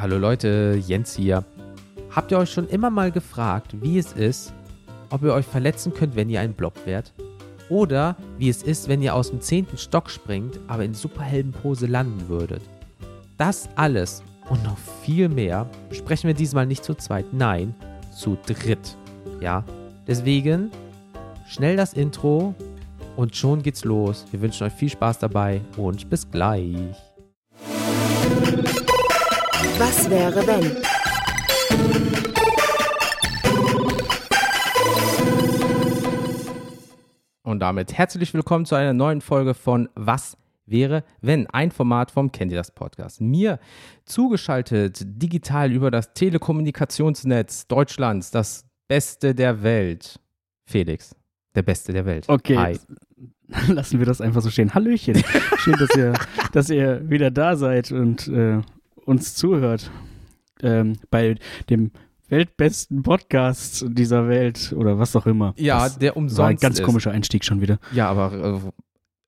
Hallo Leute, Jens hier. Habt ihr euch schon immer mal gefragt, wie es ist, ob ihr euch verletzen könnt, wenn ihr ein Blob wärt? Oder wie es ist, wenn ihr aus dem zehnten Stock springt, aber in Superheldenpose landen würdet? Das alles und noch viel mehr besprechen wir diesmal nicht zu zweit, nein, zu dritt. Ja, deswegen schnell das Intro und schon geht's los. Wir wünschen euch viel Spaß dabei und bis gleich. Was wäre wenn? Und damit herzlich willkommen zu einer neuen Folge von Was wäre, wenn ein Format vom Kennt ihr das Podcast. Mir zugeschaltet digital über das Telekommunikationsnetz Deutschlands, das Beste der Welt. Felix, der Beste der Welt. Okay. Hi. Lassen wir das einfach so stehen. Hallöchen. Schön, dass ihr, dass ihr wieder da seid und äh, uns zuhört. Ähm, bei dem weltbesten Podcast dieser Welt oder was auch immer. Ja, das der war ein umsonst ganz ist. komischer Einstieg schon wieder. Ja, aber äh,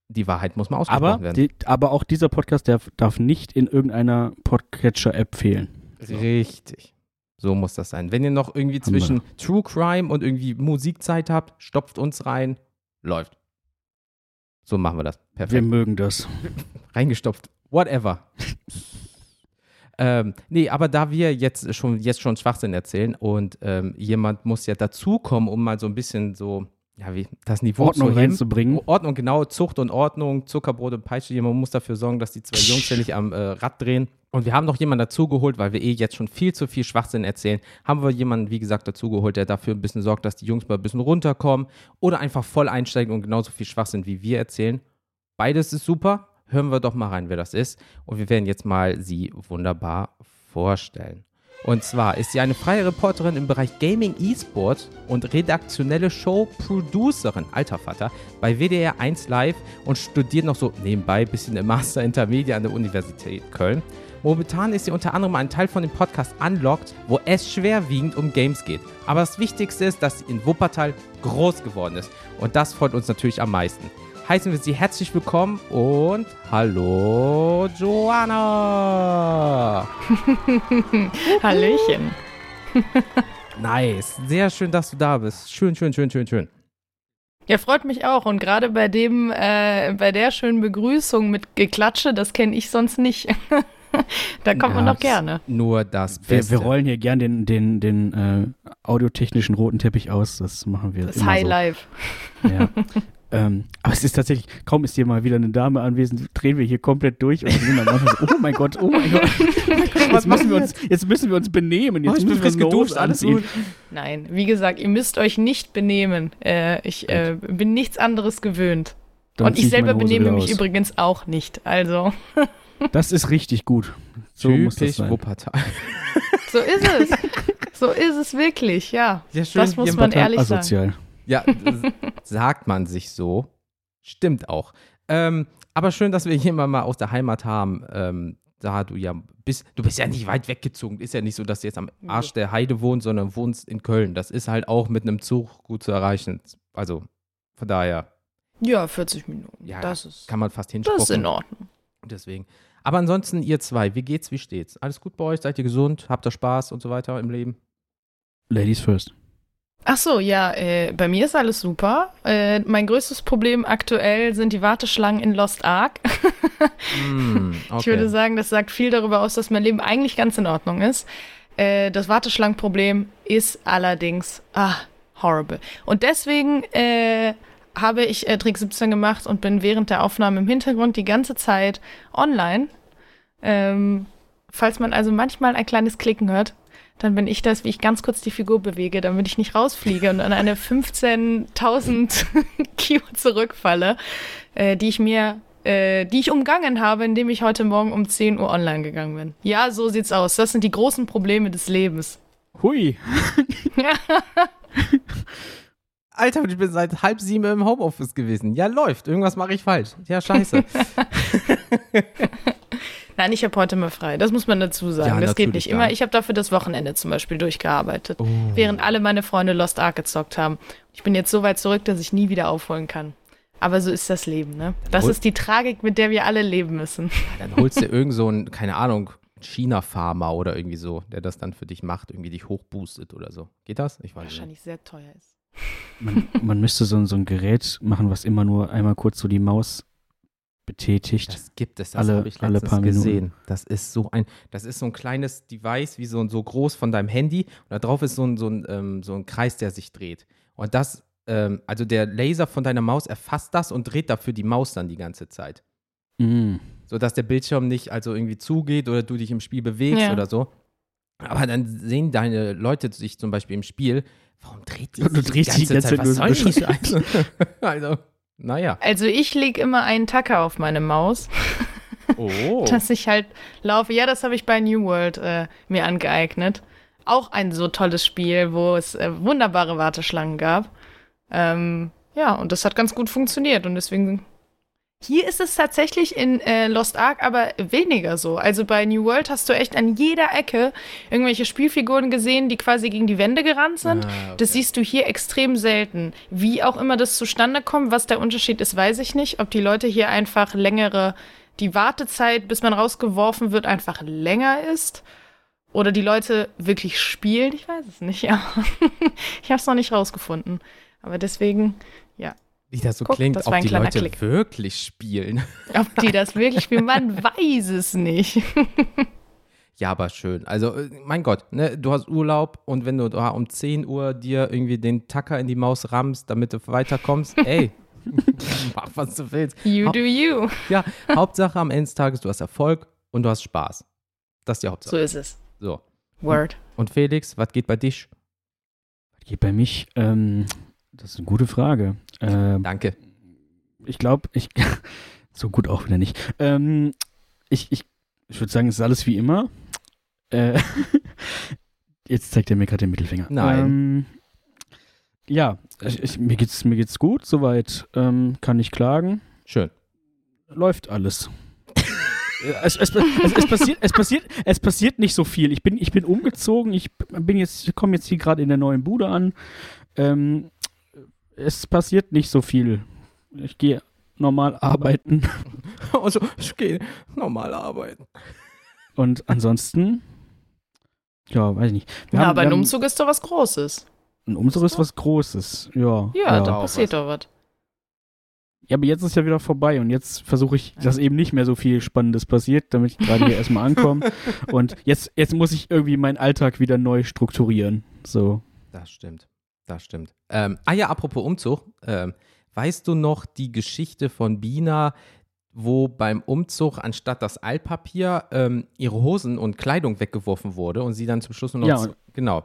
die Wahrheit muss mal ausgesprochen Aber, werden. die, aber auch dieser Podcast darf, darf nicht in irgendeiner Podcatcher-App fehlen. Richtig. So muss das sein. Wenn ihr noch irgendwie Haben wir. zwischen True Crime und irgendwie Musikzeit habt, stopft uns rein. Läuft. So machen wir das. Perfekt. Wir mögen das. reingestopft. Whatever. ähm, nee, aber da wir jetzt schon, jetzt schon Schwachsinn erzählen und ähm, jemand muss ja dazukommen, um mal so ein bisschen so, ja, wie das Niveau Ordnung reinzubringen. Ordnung, genau, Zucht und Ordnung, Zuckerbrot und Peitsche. Jemand muss dafür sorgen, dass die zwei Jungs ja nicht am äh, Rad drehen. Und wir haben noch jemanden dazugeholt, weil wir eh jetzt schon viel zu viel Schwachsinn erzählen. Haben wir jemanden, wie gesagt, dazugeholt, der dafür ein bisschen sorgt, dass die Jungs mal ein bisschen runterkommen oder einfach voll einsteigen und genauso viel Schwachsinn wie wir erzählen. Beides ist super. Hören wir doch mal rein, wer das ist. Und wir werden jetzt mal sie wunderbar vorstellen. Und zwar ist sie eine freie Reporterin im Bereich Gaming E-Sport und redaktionelle Show-Producerin, alter Vater, bei WDR 1 Live und studiert noch so nebenbei ein bisschen im Master Intermedia an der Universität Köln. Momentan ist sie unter anderem ein Teil von dem Podcast Unlocked, wo es schwerwiegend um Games geht. Aber das Wichtigste ist, dass sie in Wuppertal groß geworden ist. Und das freut uns natürlich am meisten. Heißen wir sie herzlich willkommen und hallo Joanna! Hallöchen. Nice, sehr schön, dass du da bist. Schön, schön, schön, schön, schön. Ja, freut mich auch. Und gerade bei dem, äh, bei der schönen Begrüßung mit Geklatsche, das kenne ich sonst nicht. da kommt man Ja, doch gerne. Nur das Wir, Beste. wir rollen hier gern den, den, den äh, audiotechnischen roten Teppich aus. Das machen wir Das immer High so. Life. Ja. ähm, aber es ist tatsächlich, kaum ist hier mal wieder eine Dame anwesend, drehen wir hier komplett durch und sind dann so, oh mein Gott, oh mein Gott. Jetzt müssen wir uns, jetzt müssen wir uns benehmen. Jetzt Oh, ich müssen bin wir uns geduscht, alles anziehen. gut. Nein, wie gesagt, ihr müsst euch nicht benehmen. Äh, ich äh, bin nichts anderes gewöhnt. Dann Und ich selber benehme mich aus. übrigens auch nicht. Also, Das ist richtig gut. So muss das Typisch sein. Wuppertal. so ist es. so ist es wirklich, ja. Ja, schön, Das muss man ehrlich sagen. Asozial. Ja, sagt man sich so. Stimmt auch. Ähm, aber schön, dass wir jemanden mal aus der Heimat haben. Ähm, da du ja bist, du bist ja nicht weit weggezogen. Ist ja nicht so, dass du jetzt am Arsch der Heide wohnst, sondern wohnst in Köln. Das ist halt auch mit einem Zug gut zu erreichen. Also von daher Ja, 40 Minuten. Ja, das ist, kann man fast das ist in. Ordnung. Deswegen. Aber ansonsten, ihr zwei, wie geht's, wie steht's? Alles gut bei euch? Seid ihr gesund? Habt ihr Spaß und so weiter im Leben? Ladies first. Ach so, ja, äh, bei mir ist alles super. Äh, mein größtes Problem aktuell sind die Warteschlangen in Lost Ark. Hm, okay. Ich würde sagen, das sagt viel darüber aus, dass mein Leben eigentlich ganz in Ordnung ist. Äh, das Warteschlangenproblem ist allerdings, ah, horrible. Und deswegen äh, habe ich Trick 17 gemacht und bin während der Aufnahme im Hintergrund die ganze Zeit online. Ähm, falls man also manchmal ein kleines Klicken hört, dann bin ich das, wie ich ganz kurz die Figur bewege, damit ich nicht rausfliege und an eine 15.000 Q zurückfalle, äh, die ich mir, äh, die ich umgangen habe, indem ich heute Morgen um 10 Uhr online gegangen bin. Ja, so sieht's aus. Das sind die großen Probleme des Lebens. Hui. Alter, ich bin seit halb sieben im Homeoffice gewesen. Ja, läuft. Irgendwas mache ich falsch. Ja, scheiße. Nein, ich habe heute mal frei. Das muss man dazu sagen. Ja, das geht nicht immer. Ich habe dafür das Wochenende zum Beispiel durchgearbeitet, Oh. während alle meine Freunde Lost Ark gezockt haben. Ich bin jetzt so weit zurück, dass ich nie wieder aufholen kann. Aber so ist das Leben, ne? Das ist die Tragik, mit der wir alle leben müssen. Dann holst du irgend so ein, keine Ahnung, China-Farmer oder irgendwie so, der das dann für dich macht, irgendwie dich hochboostet oder so. Geht das? Ich weiß nicht. Wahrscheinlich sehr teuer ist. Man, man müsste so, so ein Gerät machen, was immer nur einmal kurz so die Maus betätigt. Das gibt es, das Alle- habe ich alle letztens paar Minuten. gesehen. Das ist so ein, das ist so ein kleines Device, wie so, ein- so groß von deinem Handy. Und da drauf ist so ein, so ein, ähm, so ein Kreis, der sich dreht. Und das, ähm, also der Laser von deiner Maus erfasst das und dreht dafür die Maus dann die ganze Zeit. Mm. Sodass der Bildschirm nicht also irgendwie zugeht oder du dich im Spiel bewegst Ja. oder so. Aber dann sehen deine Leute sich zum Beispiel im Spiel, warum dreht die Und du sich drehst dich die ganze Zeit Was nur soll so die Scheiße? also, naja. Also ich lege immer einen Tacker auf meine Maus, Oh. dass ich halt laufe. Ja, das habe ich bei New World äh, mir angeeignet. Auch ein so tolles Spiel, wo es äh, wunderbare Warteschlangen gab. Ähm, ja, und das hat ganz gut funktioniert und deswegen. Hier ist es tatsächlich in äh, Lost Ark aber weniger so. Also bei New World hast du echt an jeder Ecke irgendwelche Spielfiguren gesehen, die quasi gegen die Wände gerannt sind. Ah, okay. Das siehst du hier extrem selten. Wie auch immer das zustande kommt, was der Unterschied ist, weiß ich nicht. Ob die Leute hier einfach längere, die Wartezeit, bis man rausgeworfen wird, einfach länger ist. Oder die Leute wirklich spielen. Ich weiß es nicht, ja. ich habe es noch nicht rausgefunden. Aber deswegen, Wie das so Guck, klingt, das ob war ein die kleiner Leute Klick. wirklich spielen. ob die das wirklich spielen, man weiß es nicht. Ja, aber schön. Also, äh, mein Gott, ne, du hast Urlaub und wenn du da um 10 Uhr dir irgendwie den Tacker in die Maus rammst, damit du weiterkommst, ey, mach was du willst. You Hau- do you. Ja, Hauptsache am Ende des Tages, du hast Erfolg und du hast Spaß. Das ist die So Hauptsache. ist es. So. Word. Und Felix, was geht bei dich? Geht bei mich, ähm, das ist eine gute Frage. Ähm, Danke. ich glaube, ich, so gut auch wieder nicht. Ähm, ich ich, ich würde sagen, es ist alles wie immer. Äh, jetzt zeigt er mir gerade den Mittelfinger. Nein. Ähm, ja, ich, ich, mir geht's mir geht's gut, soweit ähm, kann ich klagen. Schön. Läuft alles. Äh, es, es, es, es, passiert, es, passiert, es passiert nicht so viel. Ich bin, ich bin umgezogen, ich bin jetzt, komme jetzt hier gerade in der neuen Bude an. Ähm, es passiert nicht so viel. Ich gehe normal arbeiten Also, ich gehe normal arbeiten. und ansonsten, ja, weiß ich nicht. Wir Na, haben- aber ein haben- Umzug ist doch was Großes. Ein Umzug ist was Großes, ja. Ja, da auch passiert was. doch was. Ja, aber jetzt ist ja wieder vorbei und jetzt versuche ich, dass eben nicht mehr so viel Spannendes passiert, damit ich gerade hier erstmal ankomme. Und jetzt, jetzt muss ich irgendwie meinen Alltag wieder neu strukturieren. So. Das stimmt. Das stimmt. Ähm, ah ja, apropos Umzug. Ähm, weißt du noch die Geschichte von Bina, wo beim Umzug anstatt das Altpapier ähm, ihre Hosen und Kleidung weggeworfen wurde und sie dann zum Schluss nur noch. Ja, und- genau.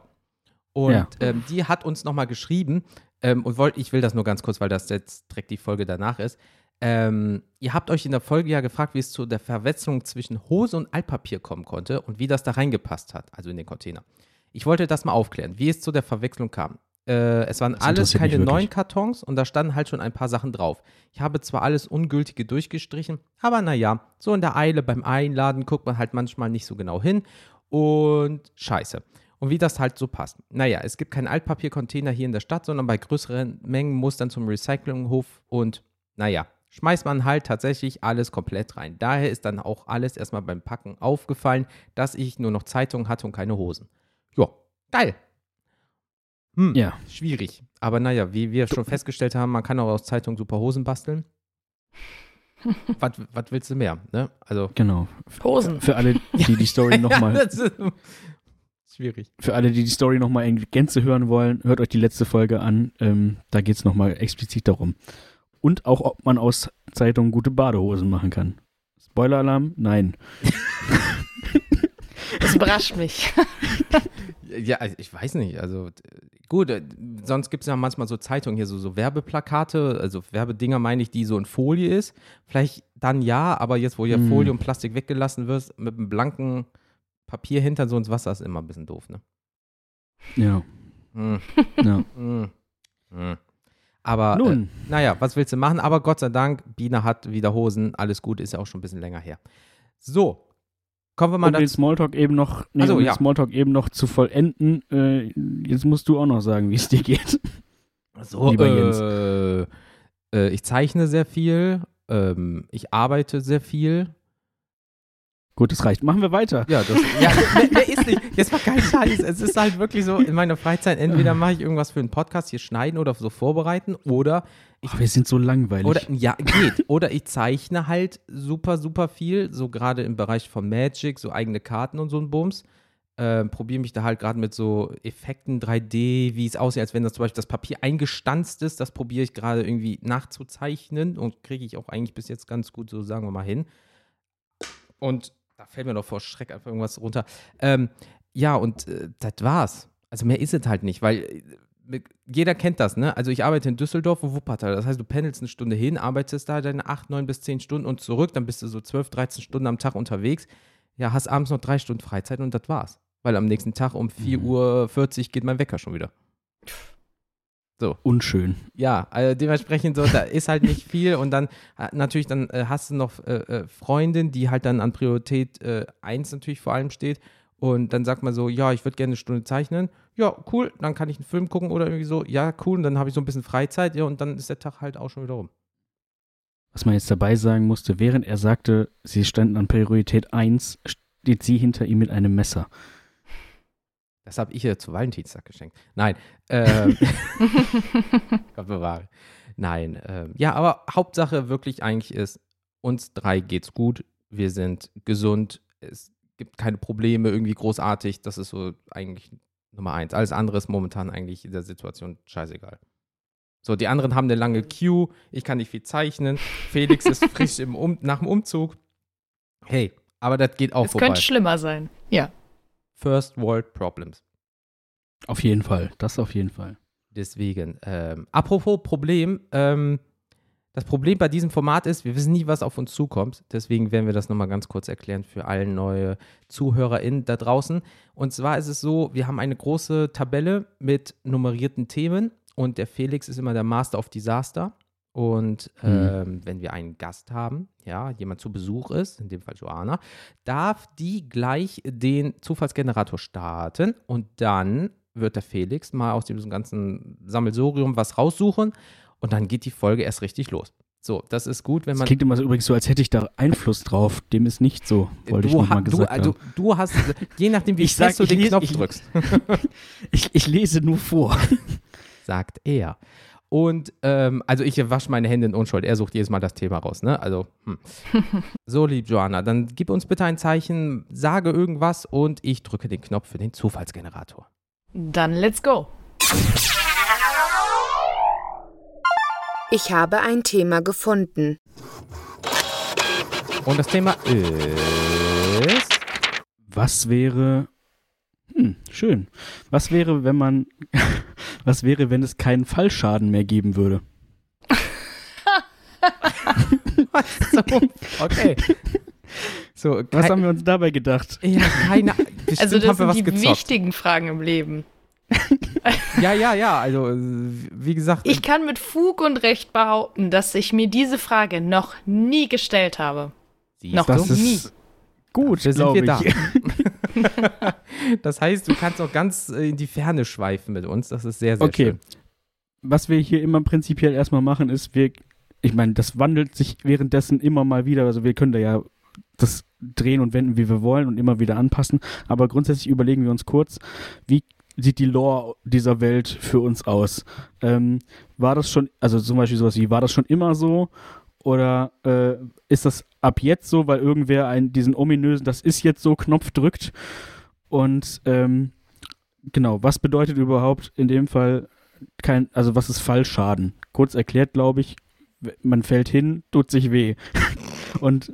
Und Ja. ähm, die hat uns nochmal geschrieben ähm, und wollt, ich will das nur ganz kurz, weil das jetzt direkt die Folge danach ist. Ähm, ihr habt euch in der Folge ja gefragt, wie es zu der Verwechslung zwischen Hose und Altpapier kommen konnte und wie das da reingepasst hat, also in den Container. Ich wollte das mal aufklären, wie es zu der Verwechslung kam. Äh, es waren Das alles keine neuen Kartons und da standen halt schon ein paar Sachen drauf. Ich habe zwar alles Ungültige durchgestrichen, aber naja, so in der Eile beim Einladen guckt man halt manchmal nicht so genau hin und scheiße. Und wie das halt so passt. Naja, es gibt keinen Altpapiercontainer hier in der Stadt, sondern bei größeren Mengen muss dann zum Recyclinghof und naja, schmeißt man halt tatsächlich alles komplett rein. Daher ist dann auch alles erstmal beim Packen aufgefallen, dass ich nur noch Zeitungen hatte und keine Hosen. Ja, geil. Hm, Ja. schwierig. Aber naja, wie wir schon festgestellt haben, man kann auch aus Zeitungen super Hosen basteln. was, was willst du mehr? Ne? Also, Genau. Hosen. Für alle, die die Story nochmal, Ja, schwierig. für alle, die die Story nochmal in Gänze hören wollen, hört euch die letzte Folge an. Ähm, da geht es nochmal explizit darum. Und auch, ob man aus Zeitungen gute Badehosen machen kann. Spoiler-Alarm? Nein. Das überrascht mich. Ja, also ich weiß nicht. Also gut, äh, sonst gibt es ja manchmal so Zeitungen hier, so, so Werbeplakate, also Werbedinger meine ich, die so in Folie ist. Vielleicht dann ja, aber jetzt, wo ja Mm. Folie und Plastik weggelassen wird, mit einem blanken Papier hinter so ins Wasser ist immer ein bisschen doof, ne? Ja. Hm, ja. hm. Aber äh, Nun, naja, was willst du machen? Aber Gott sei Dank, Biene hat wieder Hosen, alles gut, ist ja auch schon ein bisschen länger her. So, kommen wir mal um den. Smalltalk eben noch, nee, Ach so, um den ja. Smalltalk eben noch zu vollenden, äh, jetzt musst du auch noch sagen, wie es dir geht. So, Lieber Jens. äh, äh, ich zeichne sehr viel, ähm, ich arbeite sehr viel. Gut, das reicht. Machen wir weiter. Ja, das, ja mehr, mehr ist nicht. Jetzt war kein Scheiß. Es ist halt wirklich so, in meiner Freizeit, entweder mache ich irgendwas für einen Podcast hier schneiden oder so vorbereiten oder ich Ach, wir sind so langweilig. Oder, ja, geht. Oder ich zeichne halt super, super viel, so gerade im Bereich von Magic, so eigene Karten und so ein Bums. Ähm, Probiere mich da halt gerade mit so Effekten 3D, wie es aussieht, als wenn das zum Beispiel das Papier eingestanzt ist. Das probiere ich gerade irgendwie nachzuzeichnen und kriege ich auch eigentlich bis jetzt ganz gut, so sagen wir mal, hin. Und da fällt mir doch vor Schreck einfach irgendwas runter. Ähm, ja, und äh, das war's. Also mehr ist es halt nicht, weil äh, jeder kennt das, ne? Also ich arbeite in Düsseldorf und Wuppertal. Das heißt, du pendelst eine Stunde hin, arbeitest da deine 8, 9 bis 10 Stunden und zurück, dann bist du so 12, 13 Stunden am Tag unterwegs. Ja, hast abends noch drei Stunden Freizeit und das war's. Weil am nächsten Tag um 4.40 Uhr geht mein Wecker schon wieder. So. Unschön. Ja, also dementsprechend so, da ist halt nicht viel und dann äh, natürlich, dann äh, hast du noch äh, äh Freundin, die halt dann an Priorität 1 äh, natürlich vor allem steht und dann sagt man so, ja, ich würde gerne eine Stunde zeichnen. Ja, cool, dann kann ich einen Film gucken oder irgendwie so, ja, cool, und dann habe ich so ein bisschen Freizeit, ja, und dann ist der Tag halt auch schon wieder rum. Was man jetzt dabei sagen musste, während er sagte, sie standen an Priorität 1, steht sie hinter ihm mit einem Messer. Das habe ich ihr zu Valentinstag geschenkt. Nein. Ähm, Gott bewahre. Nein. Ähm, ja, aber Hauptsache wirklich eigentlich ist, uns drei geht's gut. Wir sind gesund. Es gibt keine Probleme irgendwie großartig. Das ist so eigentlich Nummer eins. Alles andere ist momentan eigentlich in der Situation scheißegal. So, die anderen haben eine lange Queue. Ich kann nicht viel zeichnen. Felix ist frisch im um nach dem Umzug. Hey, aber das geht auch es vorbei. Es könnte schlimmer sein. Ja. First World Problems. Auf jeden Fall, das auf jeden Fall. Deswegen, ähm, apropos Problem, ähm, das Problem bei diesem Format ist, wir wissen nie, was auf uns zukommt. Deswegen werden wir das nochmal ganz kurz erklären für alle neue ZuhörerInnen da draußen. Und zwar ist es so, wir haben eine große Tabelle mit nummerierten Themen und der Felix ist immer der Master of Disaster. Und mhm. ähm, wenn wir einen Gast haben, ja, jemand zu Besuch ist, in dem Fall Joana, darf die gleich den Zufallsgenerator starten und dann wird der Felix mal aus diesem ganzen Sammelsorium was raussuchen und dann geht die Folge erst richtig los. So, das ist gut, wenn man. Das klingt immer so übrigens so, als hätte ich da Einfluss drauf. Dem ist nicht so, wollte du ich nochmal gesagt du, also, du hast, je nachdem, wie ich sag, du den lese, Knopf ich, drückst. ich, ich lese nur vor. Sagt er. Und ähm, also ich wasche meine Hände in Unschuld. Er sucht jedes Mal das Thema raus, ne? Also, hm. so, lieb Joanna, dann gib uns bitte ein Zeichen, sage irgendwas und ich drücke den Knopf für den Zufallsgenerator. Dann let's go. Ich habe ein Thema gefunden. Und das Thema ist. Was wäre. Hm, schön. Was wäre, wenn man. Was wäre, wenn es keinen Fallschaden mehr geben würde? so, okay. So, was haben wir uns dabei gedacht? Ja, keine Also das sind die gezockt. wichtigen Fragen im Leben. ja, ja, ja, also wie gesagt. Ich kann mit Fug und Recht behaupten, dass ich mir diese Frage noch nie gestellt habe. Siehst noch das nie. Gut, da sind wir da. das heißt, du kannst auch ganz äh, in die Ferne schweifen mit uns. Das ist sehr, sehr okay. schön. Was wir hier immer prinzipiell erstmal machen, ist, wir, ich meine, das wandelt sich währenddessen immer mal wieder. Also wir können da ja das drehen und wenden, wie wir wollen und immer wieder anpassen. Aber grundsätzlich überlegen wir uns kurz, wie sieht die Lore dieser Welt für uns aus? Ähm, war das schon, also zum Beispiel sowas wie, war das schon immer so? Oder äh, ist das ab jetzt so, weil irgendwer einen, diesen ominösen, das ist jetzt so Knopf drückt? Und ähm, genau, was bedeutet überhaupt in dem Fall kein, also was ist Fallschaden? Kurz erklärt, glaube ich, man fällt hin, tut sich weh. Und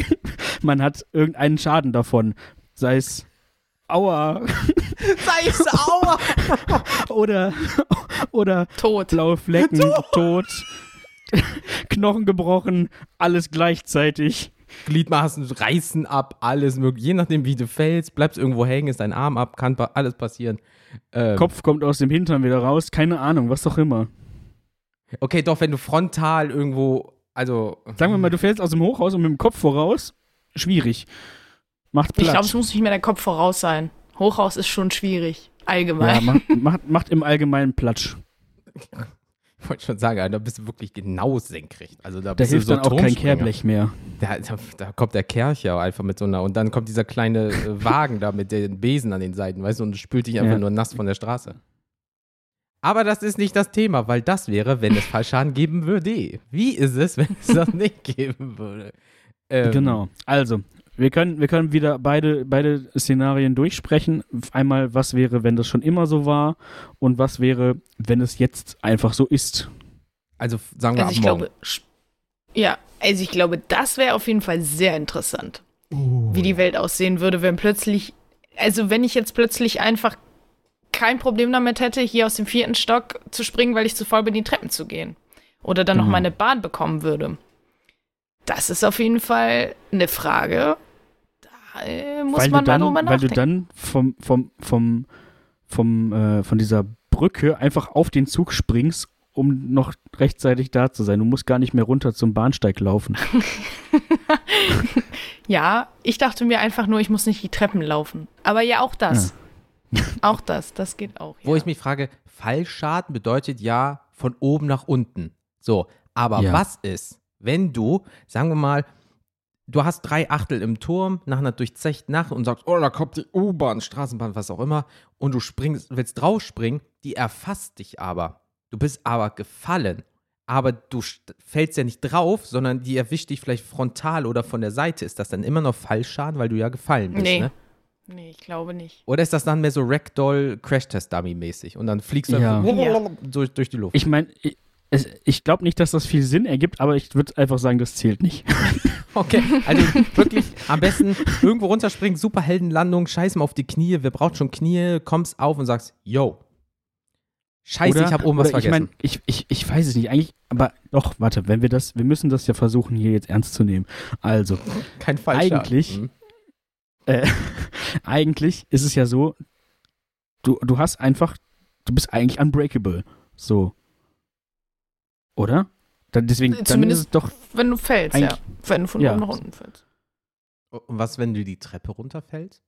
man hat irgendeinen Schaden davon. Sei es Aua. Sei es Aua. oder, oder tot. blaue Flecken, tot. tot. Knochen gebrochen, alles gleichzeitig. Gliedmaßen reißen ab, alles mögliche. Je nachdem, wie du fällst, bleibst irgendwo hängen, ist dein Arm ab, kann alles passieren. Ähm. Kopf kommt aus dem Hintern wieder raus, keine Ahnung, was auch immer. Okay, doch, wenn du frontal irgendwo, also. Sagen wir mal, du fällst aus dem Hochhaus und mit dem Kopf voraus, schwierig. Macht Platz. Ich glaube, es muss nicht mehr der Kopf voraus sein. Hochhaus ist schon schwierig. Allgemein. Ja, macht, macht, macht im Allgemeinen Platsch. wollte schon sagen, da bist du wirklich genau senkrecht. Also da, Da bist hilft du so dann auch kein. Kehrblech mehr. Da, da, da kommt der Kercher einfach mit so einer, und dann kommt dieser kleine äh, Wagen da mit den Besen an den Seiten, weißt du, und spült dich einfach Ja. nur nass von der Straße. Aber das ist nicht das Thema, weil das wäre, wenn es Fallschaden geben würde. Wie ist es, wenn es das nicht geben würde? Ähm, Genau. Also, wir können, wir können wieder beide, beide Szenarien durchsprechen. Einmal, was wäre, wenn das schon immer so war und was wäre, wenn es jetzt einfach so ist. Also sagen wir Also ab ich morgen. glaube, ja, also ich glaube, das wäre auf jeden Fall sehr interessant, wie die Welt aussehen würde, wenn plötzlich, also wenn ich jetzt plötzlich einfach kein Problem damit hätte, hier aus dem vierten Stock zu springen, weil ich zu voll bin, die Treppen zu gehen. Oder dann noch Genau. meine Bahn bekommen würde. Das ist auf jeden Fall eine Frage. Äh, muss weil man du dann, mal drüber weil du nachdenken. dann vom, vom, vom, vom, äh, von dieser Brücke einfach auf den Zug springst, um noch rechtzeitig da zu sein. Du musst gar nicht mehr runter zum Bahnsteig laufen. Ja, ich dachte mir einfach nur, ich muss nicht die Treppen laufen. Aber ja, auch das. auch das, das geht auch. Wo ja. ich mich frage, Fallschaden bedeutet ja von oben nach unten. So, aber Ja. was ist, wenn du, sagen wir mal, du hast drei Achtel im Turm nach einer durchzechten Nacht und sagst, oh, da kommt die U-Bahn, Straßenbahn, was auch immer, und du springst, willst draufspringen, die erfasst dich aber. Du bist aber gefallen. Aber du st- fällst ja nicht drauf, sondern die erwischt dich vielleicht frontal oder von der Seite. Ist das dann immer noch Fallschaden, weil du ja gefallen bist, Nee. ne? Nee, ich glaube nicht. Oder ist das dann mehr so Ragdoll Crash-Test-Dummy-mäßig und dann fliegst du Ja. einfach Ja. durch, durch die Luft? Ich meine, ich, es- ich glaube nicht, dass das viel Sinn ergibt, aber ich würde einfach sagen, das zählt nicht. Okay, also wirklich am besten irgendwo runterspringen, Superheldenlandung, scheiß mal auf die Knie, wer braucht schon Knie, kommst auf und sagst, yo, scheiße, ich habe oben was oder vergessen. Ich meine, ich, ich, ich weiß es nicht. Eigentlich, aber doch, warte, wenn wir das, wir müssen das ja versuchen, hier jetzt ernst zu nehmen. Also, Kein Fallschaden. eigentlich- Hm. äh, eigentlich ist es ja so, du, du hast einfach, du bist eigentlich unbreakable. So. Oder? Dann, deswegen, dann ist Zumindest es doch, wenn du fällst, ja. Wenn du von ja. oben nach unten fällst. Und was, wenn du die Treppe runterfällst?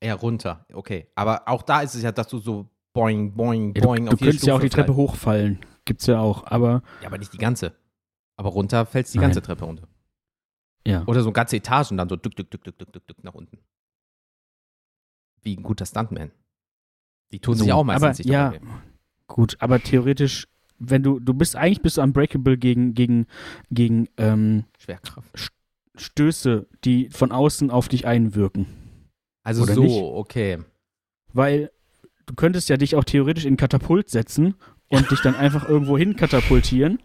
Eher runter, okay. Aber auch da ist es ja, dass du so boing, boing, ja, du, boing du auf jede könntest ja auch die Stufe Treppe fällst. hochfallen. Gibt's ja auch, aber Ja, aber nicht die ganze. Aber runter fällst die Nein. ganze Treppe runter. ja. Oder so ganze Etagen dann so dück, dück, dück, dück, dück, dück, dück nach unten. Wie ein guter Stuntman. Die tun sich So, auch meistens aber, nicht ja. Gut, aber theoretisch, wenn du, du bist eigentlich bist du unbreakable gegen, gegen, gegen ähm, Schwerkraft. Stöße, die von außen auf dich einwirken. Also Oder so, nicht? okay. Weil du könntest ja dich auch theoretisch in Katapult setzen und dich dann einfach irgendwo hin katapultieren,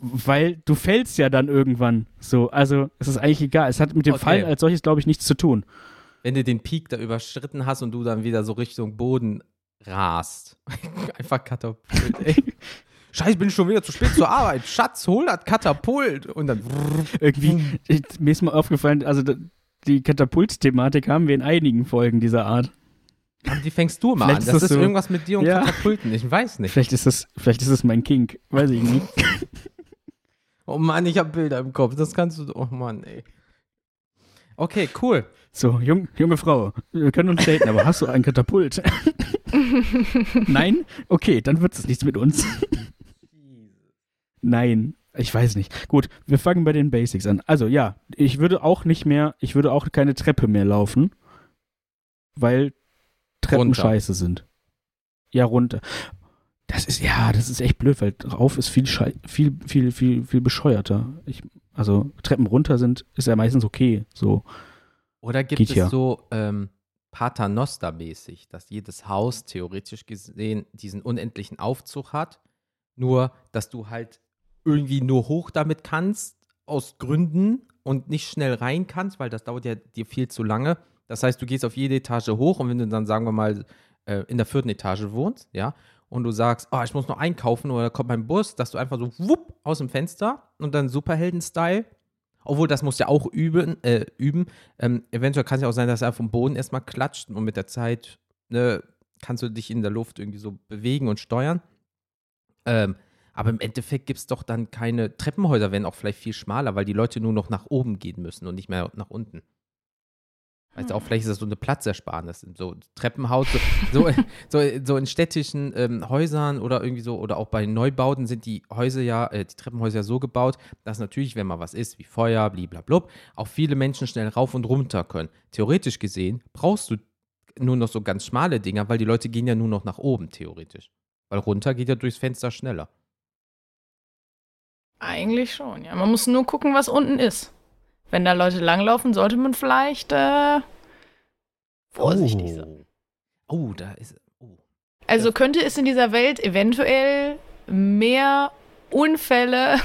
weil du fällst ja dann irgendwann so. Also es ist eigentlich egal. Es hat mit dem Okay. Fall als solches, glaube ich, nichts zu tun. Wenn du den Peak da überschritten hast und du dann wieder so Richtung Boden rast. Einfach Katapult, ey. Scheiße, bin ich schon wieder zu spät zur Arbeit. Schatz, hol das Katapult. Und dann. Irgendwie, ich, mir ist mal aufgefallen, also die Katapult-Thematik haben wir in einigen Folgen dieser Art. Aber die fängst du mal Vielleicht an. ist Das das ist so- irgendwas mit dir und Ja. Katapulten. Ich weiß nicht. Vielleicht ist das, vielleicht ist das mein Kink. Weiß ich nicht. Oh Mann, ich habe Bilder im Kopf. Das kannst du. Oh Mann, ey. Okay, cool. So, jung, junge Frau, wir können uns daten, aber hast du ein Katapult? Nein? Okay, dann wird es nichts mit uns. Nein, ich weiß nicht. Gut, wir fangen bei den Basics an. Also ja, ich würde auch nicht mehr, ich würde auch keine Treppe mehr laufen, weil Treppen Runter. scheiße sind. Ja, runter. Das ist, ja, das ist echt blöd, weil rauf ist viel, schei viel, viel, viel, viel bescheuerter. Ich, also Treppen runter sind, ist ja meistens okay, so. Oder gibt Geht es ja. so ähm, Paternoster-mäßig, dass jedes Haus theoretisch gesehen diesen unendlichen Aufzug hat, nur dass du halt irgendwie nur hoch damit kannst, aus Gründen und nicht schnell rein kannst, weil das dauert ja dir viel zu lange. Das heißt, du gehst auf jede Etage hoch und wenn du dann, sagen wir mal, äh, in der vierten Etage wohnst, ja, und du sagst, oh, ich muss noch einkaufen oder da kommt mein Bus, dass du einfach so wupp aus dem Fenster und dann Superhelden-Style obwohl, das muss ja auch üben. Äh, üben. Ähm, eventuell kann es ja auch sein, dass er vom Boden erstmal klatscht und mit der Zeit ne, kannst du dich in der Luft irgendwie so bewegen und steuern. Ähm, aber im Endeffekt gibt es doch dann keine Treppenhäuser, werden auch vielleicht viel schmaler, weil die Leute nur noch nach oben gehen müssen und nicht mehr nach unten. Weißt du, auch vielleicht ist das so eine Platzersparnis. So Treppenhaus, so, so, so, in städtischen ähm, Häusern oder irgendwie so, oder auch bei Neubauten sind die Häuser ja, äh, die Treppenhäuser so gebaut, dass natürlich, wenn mal was ist, wie Feuer, bliblablub, auch viele Menschen schnell rauf und runter können. Theoretisch gesehen brauchst du nur noch so ganz schmale Dinger, weil die Leute gehen ja nur noch nach oben, theoretisch. Weil runter geht ja durchs Fenster schneller. Eigentlich schon, ja. Man muss nur gucken, was unten ist. Wenn da Leute langlaufen, sollte man vielleicht äh, vorsichtig sein. Oh, da ist. Oh. Also könnte es in dieser Welt eventuell mehr Unfälle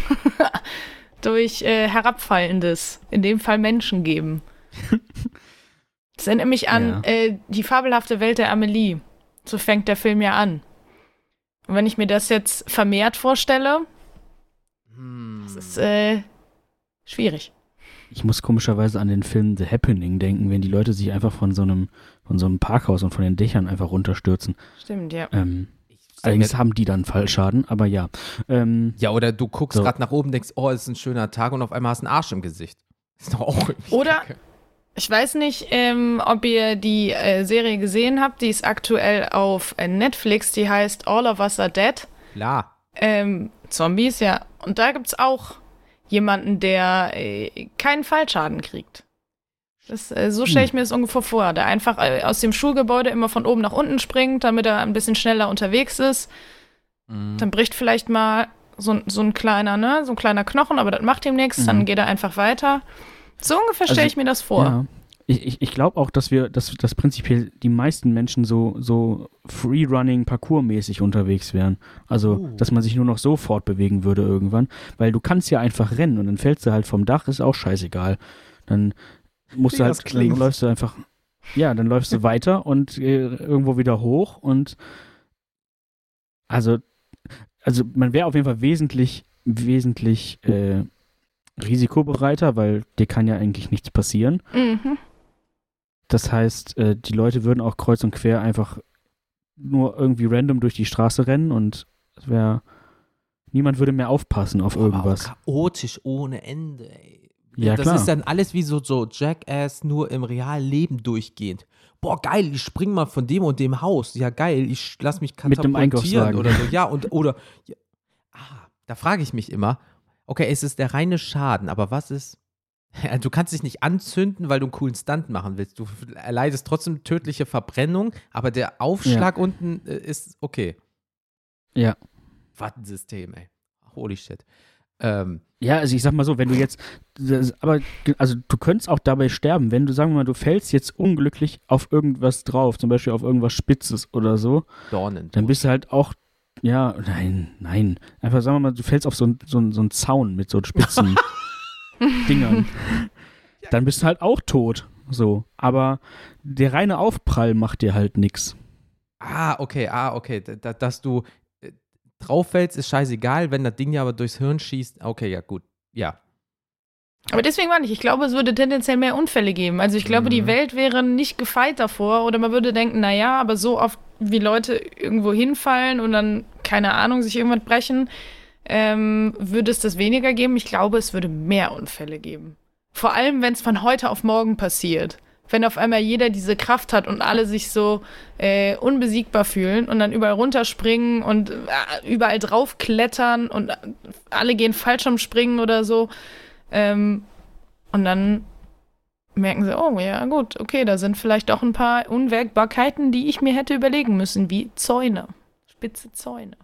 durch äh, Herabfallendes, in dem Fall Menschen geben. Das erinnert mich an Ja. äh, die fabelhafte Welt der Amelie. So fängt der Film ja an. Und wenn ich mir das jetzt vermehrt vorstelle, Hm. das ist äh, schwierig. Ich muss komischerweise an den Film The Happening denken, wenn die Leute sich einfach von so einem, von so einem Parkhaus und von den Dächern einfach runterstürzen. Stimmt, ja. Ähm, allerdings haben die dann Fallschaden, aber ja. Ähm, Ja, oder du guckst So. gerade nach oben, denkst, oh, es ist ein schöner Tag und auf einmal hast du einen Arsch im Gesicht. Ist doch auch irgendwie Oder- kacke. Ich weiß nicht, ähm, ob ihr die äh, Serie gesehen habt. Die ist aktuell auf äh, Netflix. Die heißt All of Us Are Dead. Klar. Ähm, Zombies, ja. Und da gibt's auch jemanden, der äh, keinen Fallschaden kriegt. Das, äh, so stelle ich mir das ungefähr vor. Der einfach äh, aus dem Schulgebäude immer von oben nach unten springt, damit er ein bisschen schneller unterwegs ist. Mhm. Dann bricht vielleicht mal so, ein- so ein kleiner, ne, so ein kleiner Knochen, aber das macht ihm nichts. Dann Mhm. geht er einfach weiter. So ungefähr Also, stelle ich mir das vor. Ja. Ich, ich, ich glaube auch, dass wir, dass, dass prinzipiell die meisten Menschen so, so Free-Running, Parkour-mäßig unterwegs wären. Also, Oh. dass man sich nur noch so fortbewegen würde irgendwann. Weil du kannst ja einfach rennen und dann fällst du halt vom Dach, ist auch scheißegal. Dann musst Wie du das halt, dann läufst du einfach, ja, dann läufst du weiter und äh, irgendwo wieder hoch und also, also man wäre auf jeden Fall wesentlich, wesentlich äh, risikobereiter, weil dir kann ja eigentlich nichts passieren. Mhm. Das heißt, äh, die Leute würden auch kreuz und quer einfach nur irgendwie random durch die Straße rennen und es wäre niemand würde mehr aufpassen auf aber irgendwas. chaotisch ohne Ende, ey. Ja, das klar. ist dann alles wie so, so Jackass nur im realen Leben durchgehend. Boah, geil, ich spring mal von dem und dem Haus. Ja, geil, ich lass mich Mit dem katapultieren oder so. Ja, und oder ja. Ah, da frage ich mich immer, okay, es ist der reine Schaden, aber was ist Du kannst dich nicht anzünden, weil du einen coolen Stunt machen willst. Du erleidest trotzdem tödliche Verbrennung, aber der Aufschlag unten äh, ist okay. Ja. Was ein System, ey. Holy shit. Ähm, Ja, also ich sag mal so, wenn du jetzt, das, aber also du könntest auch dabei sterben, wenn du, sagen wir mal, du fällst jetzt unglücklich auf irgendwas drauf, zum Beispiel auf irgendwas Spitzes oder so, Dornen. dann bist du halt auch, ja, nein, nein, einfach sagen wir mal, du fällst auf so, so, so einen Zaun mit so spitzen Dingern, dann bist du halt auch tot, so, aber der reine Aufprall macht dir halt nix. Ah, okay, ah, okay. D da- dass du äh, drauf fällst, ist scheißegal. Wenn das Ding ja aber durchs Hirn schießt, okay, ja, gut. Ja. Aber deswegen meine ich, ich glaube, es würde tendenziell mehr Unfälle geben. Also ich glaube, die Mhm. Welt wäre nicht gefeit davor oder man würde denken, naja, aber so oft wie Leute irgendwo hinfallen und dann, keine Ahnung, sich irgendwas brechen, ähm, würde es das weniger geben. Ich glaube, es würde mehr Unfälle geben. Vor allem, wenn es von heute auf morgen passiert. Wenn auf einmal jeder diese Kraft hat und alle sich so äh, unbesiegbar fühlen und dann überall runterspringen und äh, überall draufklettern und äh, alle gehen Fallschirmspringen oder so. Ähm, und dann merken sie, oh ja, gut, okay, da sind vielleicht doch ein paar Unwägbarkeiten, die ich mir hätte überlegen müssen, wie Zäune. Spitze Zäune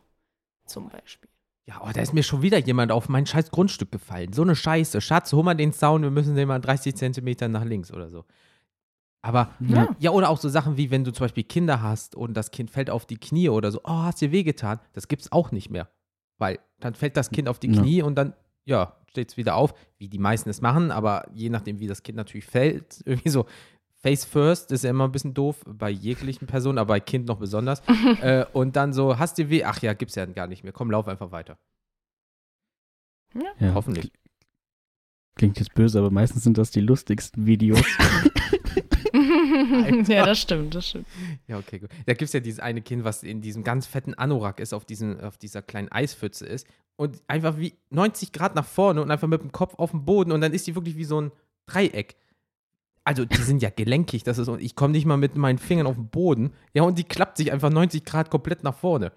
zum Beispiel. Ja, oh, da ist mir schon wieder jemand auf mein scheiß Grundstück gefallen. So eine Scheiße. Schatz, hol mal den Zaun, wir müssen den mal 30 Zentimeter nach links oder so. Aber, Ja. ja, oder auch so Sachen wie, wenn du zum Beispiel Kinder hast und das Kind fällt auf die Knie oder so, oh, hast dir wehgetan. Das gibt's auch nicht mehr. Weil dann fällt das Kind auf die Ja. Knie und dann, ja, steht's wieder auf, wie die meisten es machen, aber je nachdem, wie das Kind natürlich fällt, irgendwie so, Face first ist ja immer ein bisschen doof, bei jeglichen Personen, aber bei Kind noch besonders. äh, und dann so, hast dir weh? Ach ja, gibt's ja gar nicht mehr. Komm, lauf einfach weiter. Ja. Hoffentlich. Klingt jetzt böse, aber meistens sind das die lustigsten Videos. ja, das stimmt, das stimmt. Ja, okay, gut. Da gibt es ja dieses eine Kind, was in diesem ganz fetten Anorak ist, auf, diesem, auf dieser kleinen Eispfütze ist und einfach wie 90 Grad nach vorne und einfach mit dem Kopf auf dem Boden und dann ist die wirklich wie so ein Dreieck. Also die sind ja gelenkig, das ist und ich komme nicht mal mit meinen Fingern auf den Boden. Ja, und die klappt sich einfach 90 Grad komplett nach vorne.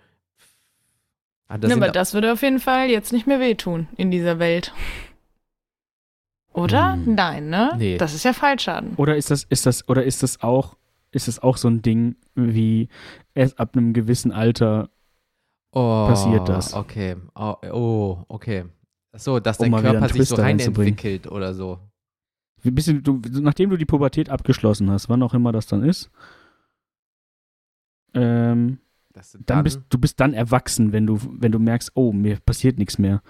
Ah, das Ja, aber das würde auf jeden Fall jetzt nicht mehr wehtun in dieser Welt. Oder? Hm. Nein, ne? Nee. Das ist ja Fallschaden. Oder ist das, ist das, oder ist das auch, ist das auch so ein Ding wie erst ab einem gewissen Alter oh, passiert das. Okay. Oh, oh okay. So, dass Um dein Körper sich so da rein reinzubringen. entwickelt oder so. Wie bist du, du, nachdem du die Pubertät abgeschlossen hast, wann auch immer das dann ist, ähm, Dass du dann, bist du bist dann erwachsen, wenn du, wenn du merkst, oh, mir passiert nichts mehr.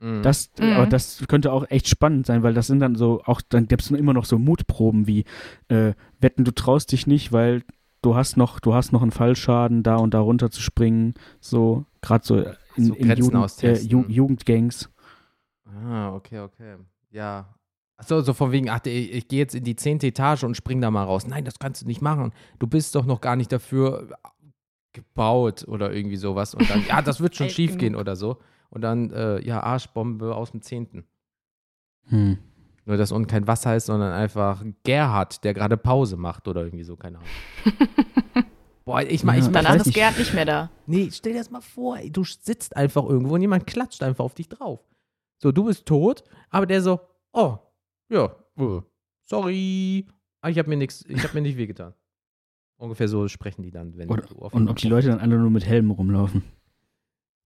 Mm. Das, Mhm. aber das könnte auch echt spannend sein, weil das sind dann so, auch dann gibt es immer noch so Mutproben wie äh, wetten, du traust dich nicht, weil du hast noch, du hast noch einen Fallschaden, da und da runter zu springen, so gerade so in, So in Jugend, äh. Ju Jugendgangs. Ah, okay, okay. Ja. Achso, so von wegen, ach, ich, ich gehe jetzt in die zehnte Etage und spring da mal raus. Nein, das kannst du nicht machen. Du bist doch noch gar nicht dafür gebaut oder irgendwie sowas. Und dann, ja, das wird schon schief gehen oder so. Und dann, äh, ja, Arschbombe aus dem zehnten. Hm. Nur, dass unten kein Wasser ist, sondern einfach Gerhard, der gerade Pause macht oder irgendwie so, keine Ahnung. Boah, ich mach, Ja, ich ich mach, Danach ist nicht. Gerd nicht mehr da. Nee, stell dir das mal vor, ey, du sitzt einfach irgendwo und jemand klatscht einfach auf dich drauf. So, du bist tot, aber der so, oh, ja, äh, sorry, ah, ich habe mir nichts, ich habe mir nicht wehgetan. Ungefähr so sprechen die dann, wenn Oder, du auf und ob die Leute dann alle nur mit Helmen rumlaufen.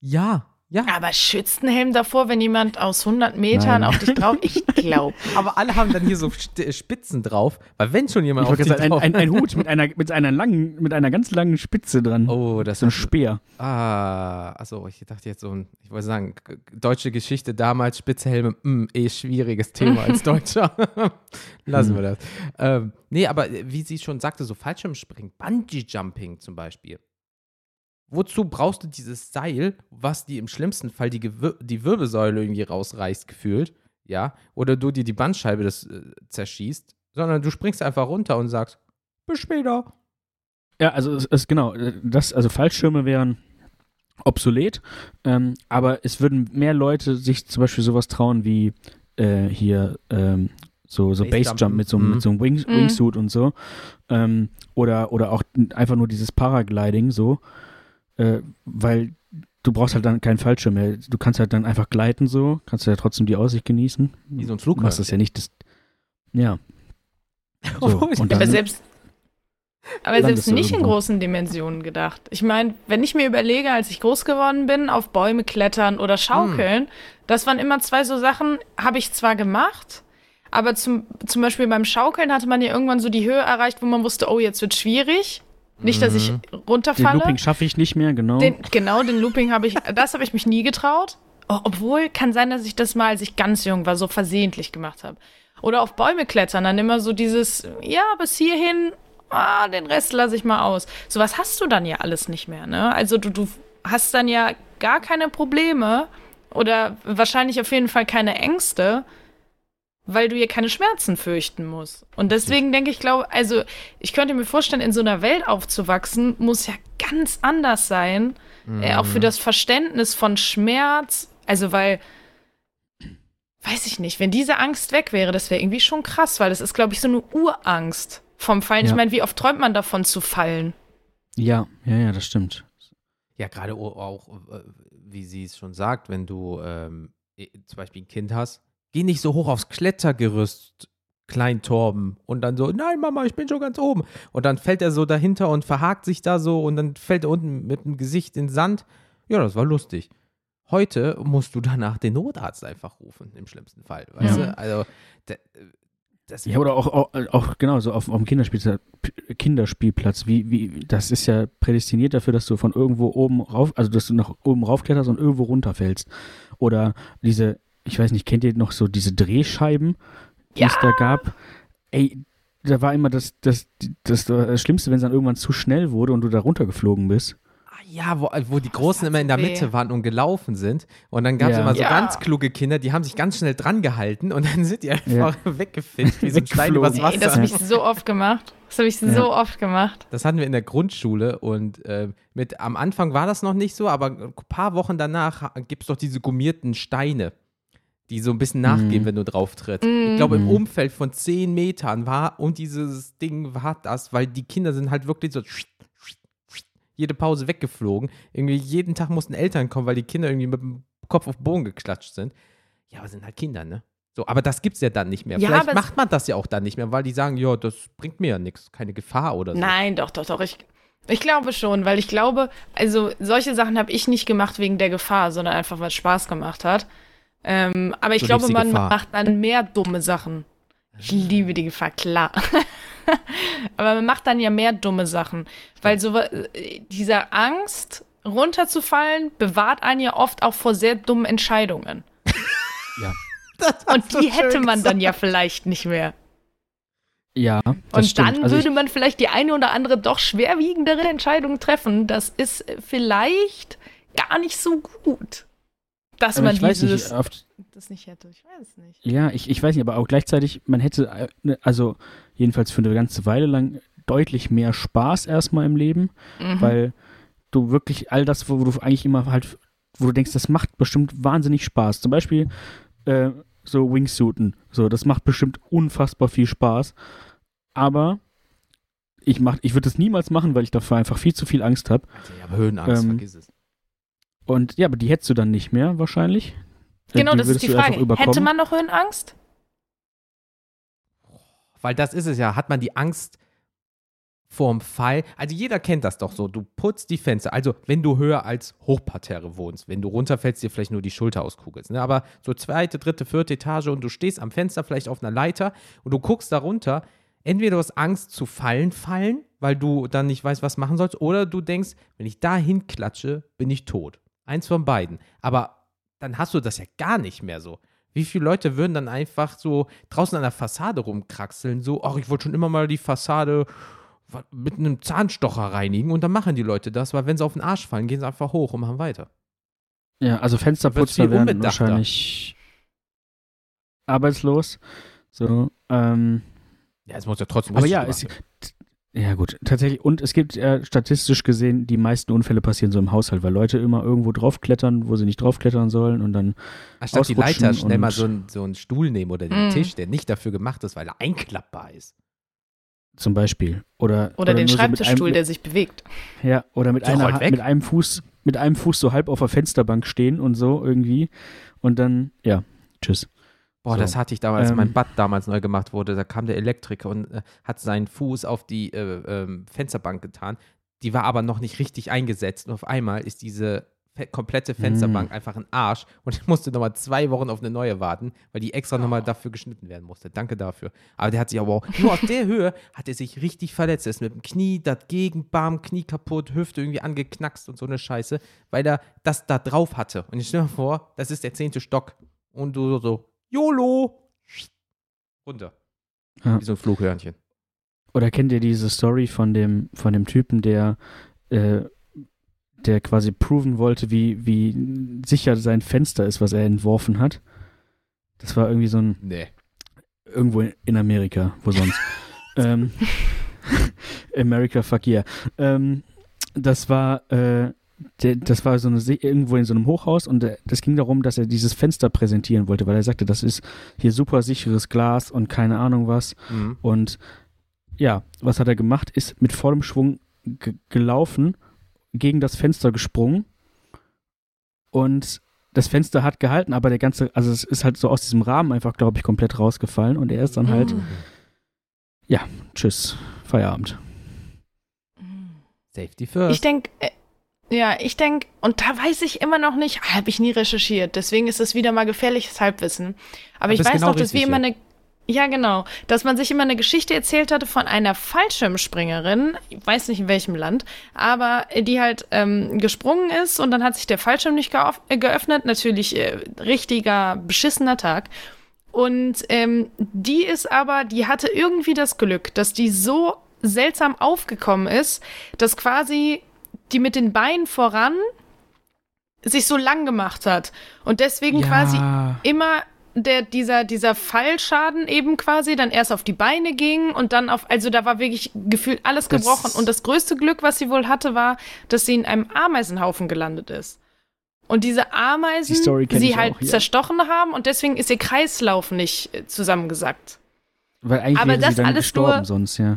Ja, ja. Aber schützt ein Helm davor, wenn jemand aus 100 Metern Nein. auf dich drauf? Ich glaube. Aber alle haben dann hier so St- Spitzen drauf, weil wenn schon jemand Ich auf dich gerade sagen, ein, drauf ein, ein Hut mit einer, mit einer langen, mit einer ganz langen Spitze dran. Oh, das so ein ist Speer. Ah, achso, ich dachte jetzt so ein, ich wollte sagen, deutsche Geschichte damals, Spitzehelme, mh, eh schwieriges Thema als Deutscher. Lassen wir das. Ähm, nee, aber äh, wie sie schon sagte, so Fallschirmspringen, Bungee-Jumping zum Beispiel. Wozu brauchst du dieses Seil, was dir im schlimmsten Fall die, Gewir die Wirbelsäule irgendwie rausreißt, gefühlt, ja? Oder du dir die Bandscheibe das, äh, zerschießt, sondern du springst einfach runter und sagst, bis später. Ja, also es, es genau, äh, das, also Fallschirme wären obsolet, ähm, aber es würden mehr Leute sich zum Beispiel sowas trauen wie äh, hier ähm, so, so Basejumpen. Basejump mit so, einem- Mhm. mit so einem Wing, Mhm. Wingsuit und so. Ähm, oder, oder auch einfach nur dieses Paragliding so, äh, weil du brauchst halt dann keinen Fallschirm mehr. Du kannst halt dann einfach gleiten so, kannst ja trotzdem die Aussicht genießen. Wie so ein Du Flughafen. machst das ja nicht das. Ja. So, ich- und dann, selbst, aber selbst nicht in irgendwo. großen Dimensionen gedacht. Ich meine, wenn ich mir überlege, als ich groß geworden bin, auf Bäume klettern oder schaukeln, das waren immer zwei so Sachen, habe ich zwar gemacht, aber zum, zum Beispiel beim Schaukeln hatte man ja irgendwann so die Höhe erreicht, wo man wusste, oh, jetzt wird schwierig. Nicht, dass ich Mhm. den runterfalle. Looping schaffe ich nicht mehr, genau. Den, genau, den Looping habe ich, das habe ich mich nie getraut. Obwohl, kann sein, dass ich das mal, als ich ganz jung war, so versehentlich gemacht habe. Oder auf Bäume klettern, dann immer so dieses, ja, bis hierhin, ah, den Rest lasse ich mal aus. Sowas hast du dann ja alles nicht mehr, ne? Also du, du hast dann ja gar keine Probleme oder wahrscheinlich auf jeden Fall keine Ängste, weil du hier keine Schmerzen fürchten musst. Und deswegen denke ich, glaube, also ich könnte mir vorstellen, in so einer Welt aufzuwachsen, muss ja ganz anders sein, äh, auch für das Verständnis von Schmerz. Also weil, weiß ich nicht, wenn diese Angst weg wäre, das wäre irgendwie schon krass, weil das ist, glaube ich, so eine Urangst vom Fallen. Ich Ja. meine, wie oft träumt man davon zu fallen? ja, ja, ja, das stimmt. Ja, gerade auch, äh, wie sie es schon sagt, wenn du ähm, zum Beispiel ein Kind hast, geh nicht so hoch aufs Klettergerüst, Klein Torben, und dann so, nein, Mama, ich bin schon ganz oben. Und dann fällt er so dahinter und verhakt sich da so und dann fällt er unten mit dem Gesicht in den Sand. Ja, das war lustig. Heute musst du danach den Notarzt einfach rufen, im schlimmsten Fall. Weißt Ja. du? Also, da- das Ja, oder auch, auch, auch genau, so auf, auf dem Kinderspielplatz, Kinderspielplatz, wie, wie, das ist ja prädestiniert dafür, dass du von irgendwo oben rauf, also dass du nach oben raufkletterst und irgendwo runterfällst. Oder diese, ich weiß nicht, kennt ihr noch so diese Drehscheiben, die Ja. es da gab? Ey, da war immer das, das, das, das Schlimmste, wenn es dann irgendwann zu schnell wurde und du da runtergeflogen bist. Ah ja, wo, wo die Großen immer in der. Mitte waren und gelaufen sind. Und dann gab es Ja. immer so Ja. ganz kluge Kinder, die haben sich ganz schnell dran gehalten und dann sind die einfach weggefischt wie so ein Stein übers Ey, das Wasser. habe ich so oft gemacht. Das habe ich Ja. so oft gemacht. Das hatten wir in der Grundschule und äh, mit, am Anfang war das noch nicht so, aber ein paar Wochen danach gibt es doch diese gummierten Steine, die so ein bisschen nachgeben, Mhm. wenn du drauf trittst. Mhm. Ich glaube, im Mhm. Umfeld von 10 Metern war und dieses Ding war das, weil die Kinder sind halt wirklich so jede Pause weggeflogen. Irgendwie jeden Tag mussten Eltern kommen, weil die Kinder irgendwie mit dem Kopf auf den Boden geklatscht sind. Ja, aber sind halt Kinder, ne? So, aber das gibt's ja dann nicht mehr. Ja, Vielleicht es- macht man das ja auch dann nicht mehr, weil die sagen, ja, das bringt mir ja nichts, keine Gefahr oder so. Nein, doch, doch, doch. Ich, ich glaube schon, weil ich glaube, also solche Sachen habe ich nicht gemacht wegen der Gefahr, sondern einfach, weil es Spaß gemacht hat. Ähm, aber ich Du glaube, man Gefahr. macht dann mehr dumme Sachen. Ich liebe die Gefahr, klar. aber man macht dann ja mehr dumme Sachen, weil so äh, dieser Angst runterzufallen bewahrt einen ja oft auch vor sehr dummen Entscheidungen. Ja. Und die hätte man dann ja vielleicht nicht mehr. Ja, das Und stimmt. dann also würde man vielleicht die eine oder andere doch schwerwiegendere Entscheidung treffen. Das ist vielleicht gar nicht so gut, dass aber man ich weiß dieses nicht, das nicht hätte. Ich weiß es nicht. ja, ich, ich weiß nicht, aber auch gleichzeitig, man hätte, äh, ne, also jedenfalls für eine ganze Weile lang deutlich mehr Spaß erstmal im Leben, Mhm. weil du wirklich all das, wo du eigentlich immer halt, wo du denkst, das macht bestimmt wahnsinnig Spaß. Zum Beispiel äh, so Wingsuiten, so, das macht bestimmt unfassbar viel Spaß, aber ich mach, ich würde das niemals machen, weil ich dafür einfach viel zu viel Angst habe. Also, ja, aber Höhenangst, Ähm, vergiss es. Und ja, aber die hättest du dann nicht mehr wahrscheinlich. genau, die das ist die Frage. überkommen. Hätte man noch Höhenangst? Weil das ist es ja, hat man die Angst vorm Fall. Also jeder kennt das doch so. Du putzt die Fenster. Also wenn du höher als Hochparterre wohnst, wenn du runterfällst, dir vielleicht nur die Schulter auskugelst. Ne? Aber so zweite, dritte, vierte Etage und du stehst am Fenster vielleicht auf einer Leiter und du guckst da runter. Entweder du hast Angst zu fallen, fallen, weil du dann nicht weißt, was machen sollst, oder du denkst, wenn ich da hinklatsche, bin ich tot. Eins von beiden. Aber dann hast du das ja gar nicht mehr so. Wie viele Leute würden dann einfach so draußen an der Fassade rumkraxeln, so, ach, ich wollte schon immer mal die Fassade mit einem Zahnstocher reinigen und dann machen die Leute das, weil wenn sie auf den Arsch fallen, gehen sie einfach hoch und machen weiter. Ja, also Fensterputzer werden wahrscheinlich arbeitslos. So, ähm, Ja, es muss ja trotzdem aber ja, es, ja gut, tatsächlich. Und es gibt äh, statistisch gesehen, die meisten Unfälle passieren so im Haushalt, weil Leute immer irgendwo draufklettern, wo sie nicht draufklettern sollen und dann Anstatt die Leiter schnell mal und- so, einen, so einen Stuhl nehmen oder den Mhm. Tisch, der nicht dafür gemacht ist, weil er einklappbar ist. zum Beispiel oder Oder, den so mit Schreibtischstuhl, einem, der sich bewegt. ja oder mit einer mit einem Fuß mit einem Fuß so halb auf der Fensterbank stehen und so irgendwie und dann ja tschüss. Boah, So. das hatte ich damals, Ähm. mein Bad damals neu gemacht wurde. Da kam der Elektriker und äh, hat seinen Fuß auf die äh, ähm, Fensterbank getan. Die war aber noch nicht richtig eingesetzt. Und auf einmal ist diese komplette Fensterbank Mm. einfach ein Arsch. Und ich musste nochmal zwei Wochen auf eine neue warten, weil die extra nochmal dafür geschnitten werden musste. Danke dafür. Aber der hat sich aber auch, nur auf der Höhe hat er sich richtig verletzt. Er ist mit dem Knie dagegen, bam, Knie kaputt, Hüfte irgendwie angeknackst und so eine Scheiße, weil er das da drauf hatte. Und ich stell mir vor, das ist der zehnte Stock. Und du so, YOLO! Runter. Ja. Wie so ein Flughörnchen. Oder kennt ihr diese Story von dem, von dem Typen, der, äh, der quasi proven wollte, wie, wie sicher sein Fenster ist, was er entworfen hat? Das war irgendwie so ein, Nee. irgendwo in Amerika, wo sonst. ähm, America, fuck yeah. Ähm, das war, äh, der, das war so eine, irgendwo in so einem Hochhaus und äh, das ging darum, dass er dieses Fenster präsentieren wollte, weil er sagte, das ist hier super sicheres Glas und keine Ahnung was. Mhm. Und ja, was hat er gemacht? Ist mit vollem Schwung ge- gelaufen, gegen das Fenster gesprungen und das Fenster hat gehalten, aber der ganze, also es ist halt so aus diesem Rahmen einfach, glaube ich, komplett rausgefallen und er ist dann halt, Mhm. tschüss, Feierabend. Safety first. Ich denke, äh, ja, ich denke, und da weiß ich immer noch nicht, habe ich nie recherchiert, deswegen ist es wieder mal gefährliches Halbwissen. Aber Aber ich weiß genau noch, dass wir immer eine, ja genau, dass man sich immer eine Geschichte erzählt hatte von einer Fallschirmspringerin, ich weiß nicht in welchem Land, aber äh, die halt ähm, gesprungen ist und dann hat sich der Fallschirm nicht äh, geöffnet, natürlich äh, richtiger beschissener Tag. Und ähm, die ist aber, die hatte irgendwie das Glück, dass die so seltsam aufgekommen ist, dass quasi die mit den Beinen voran sich so lang gemacht hat. Und deswegen quasi immer der, dieser, dieser Fallschaden eben quasi dann erst auf die Beine ging und dann auf, also da war wirklich gefühlt alles Das- gebrochen. Und das größte Glück, was sie wohl hatte, war, dass sie in einem Ameisenhaufen gelandet ist. und diese Die Ameisen kenn sie halt auch, ja. zerstochen haben und deswegen ist ihr Kreislauf nicht äh, zusammengesackt. Weil eigentlich Aber wäre das sie dann alles gestorben nur- sonst, ja.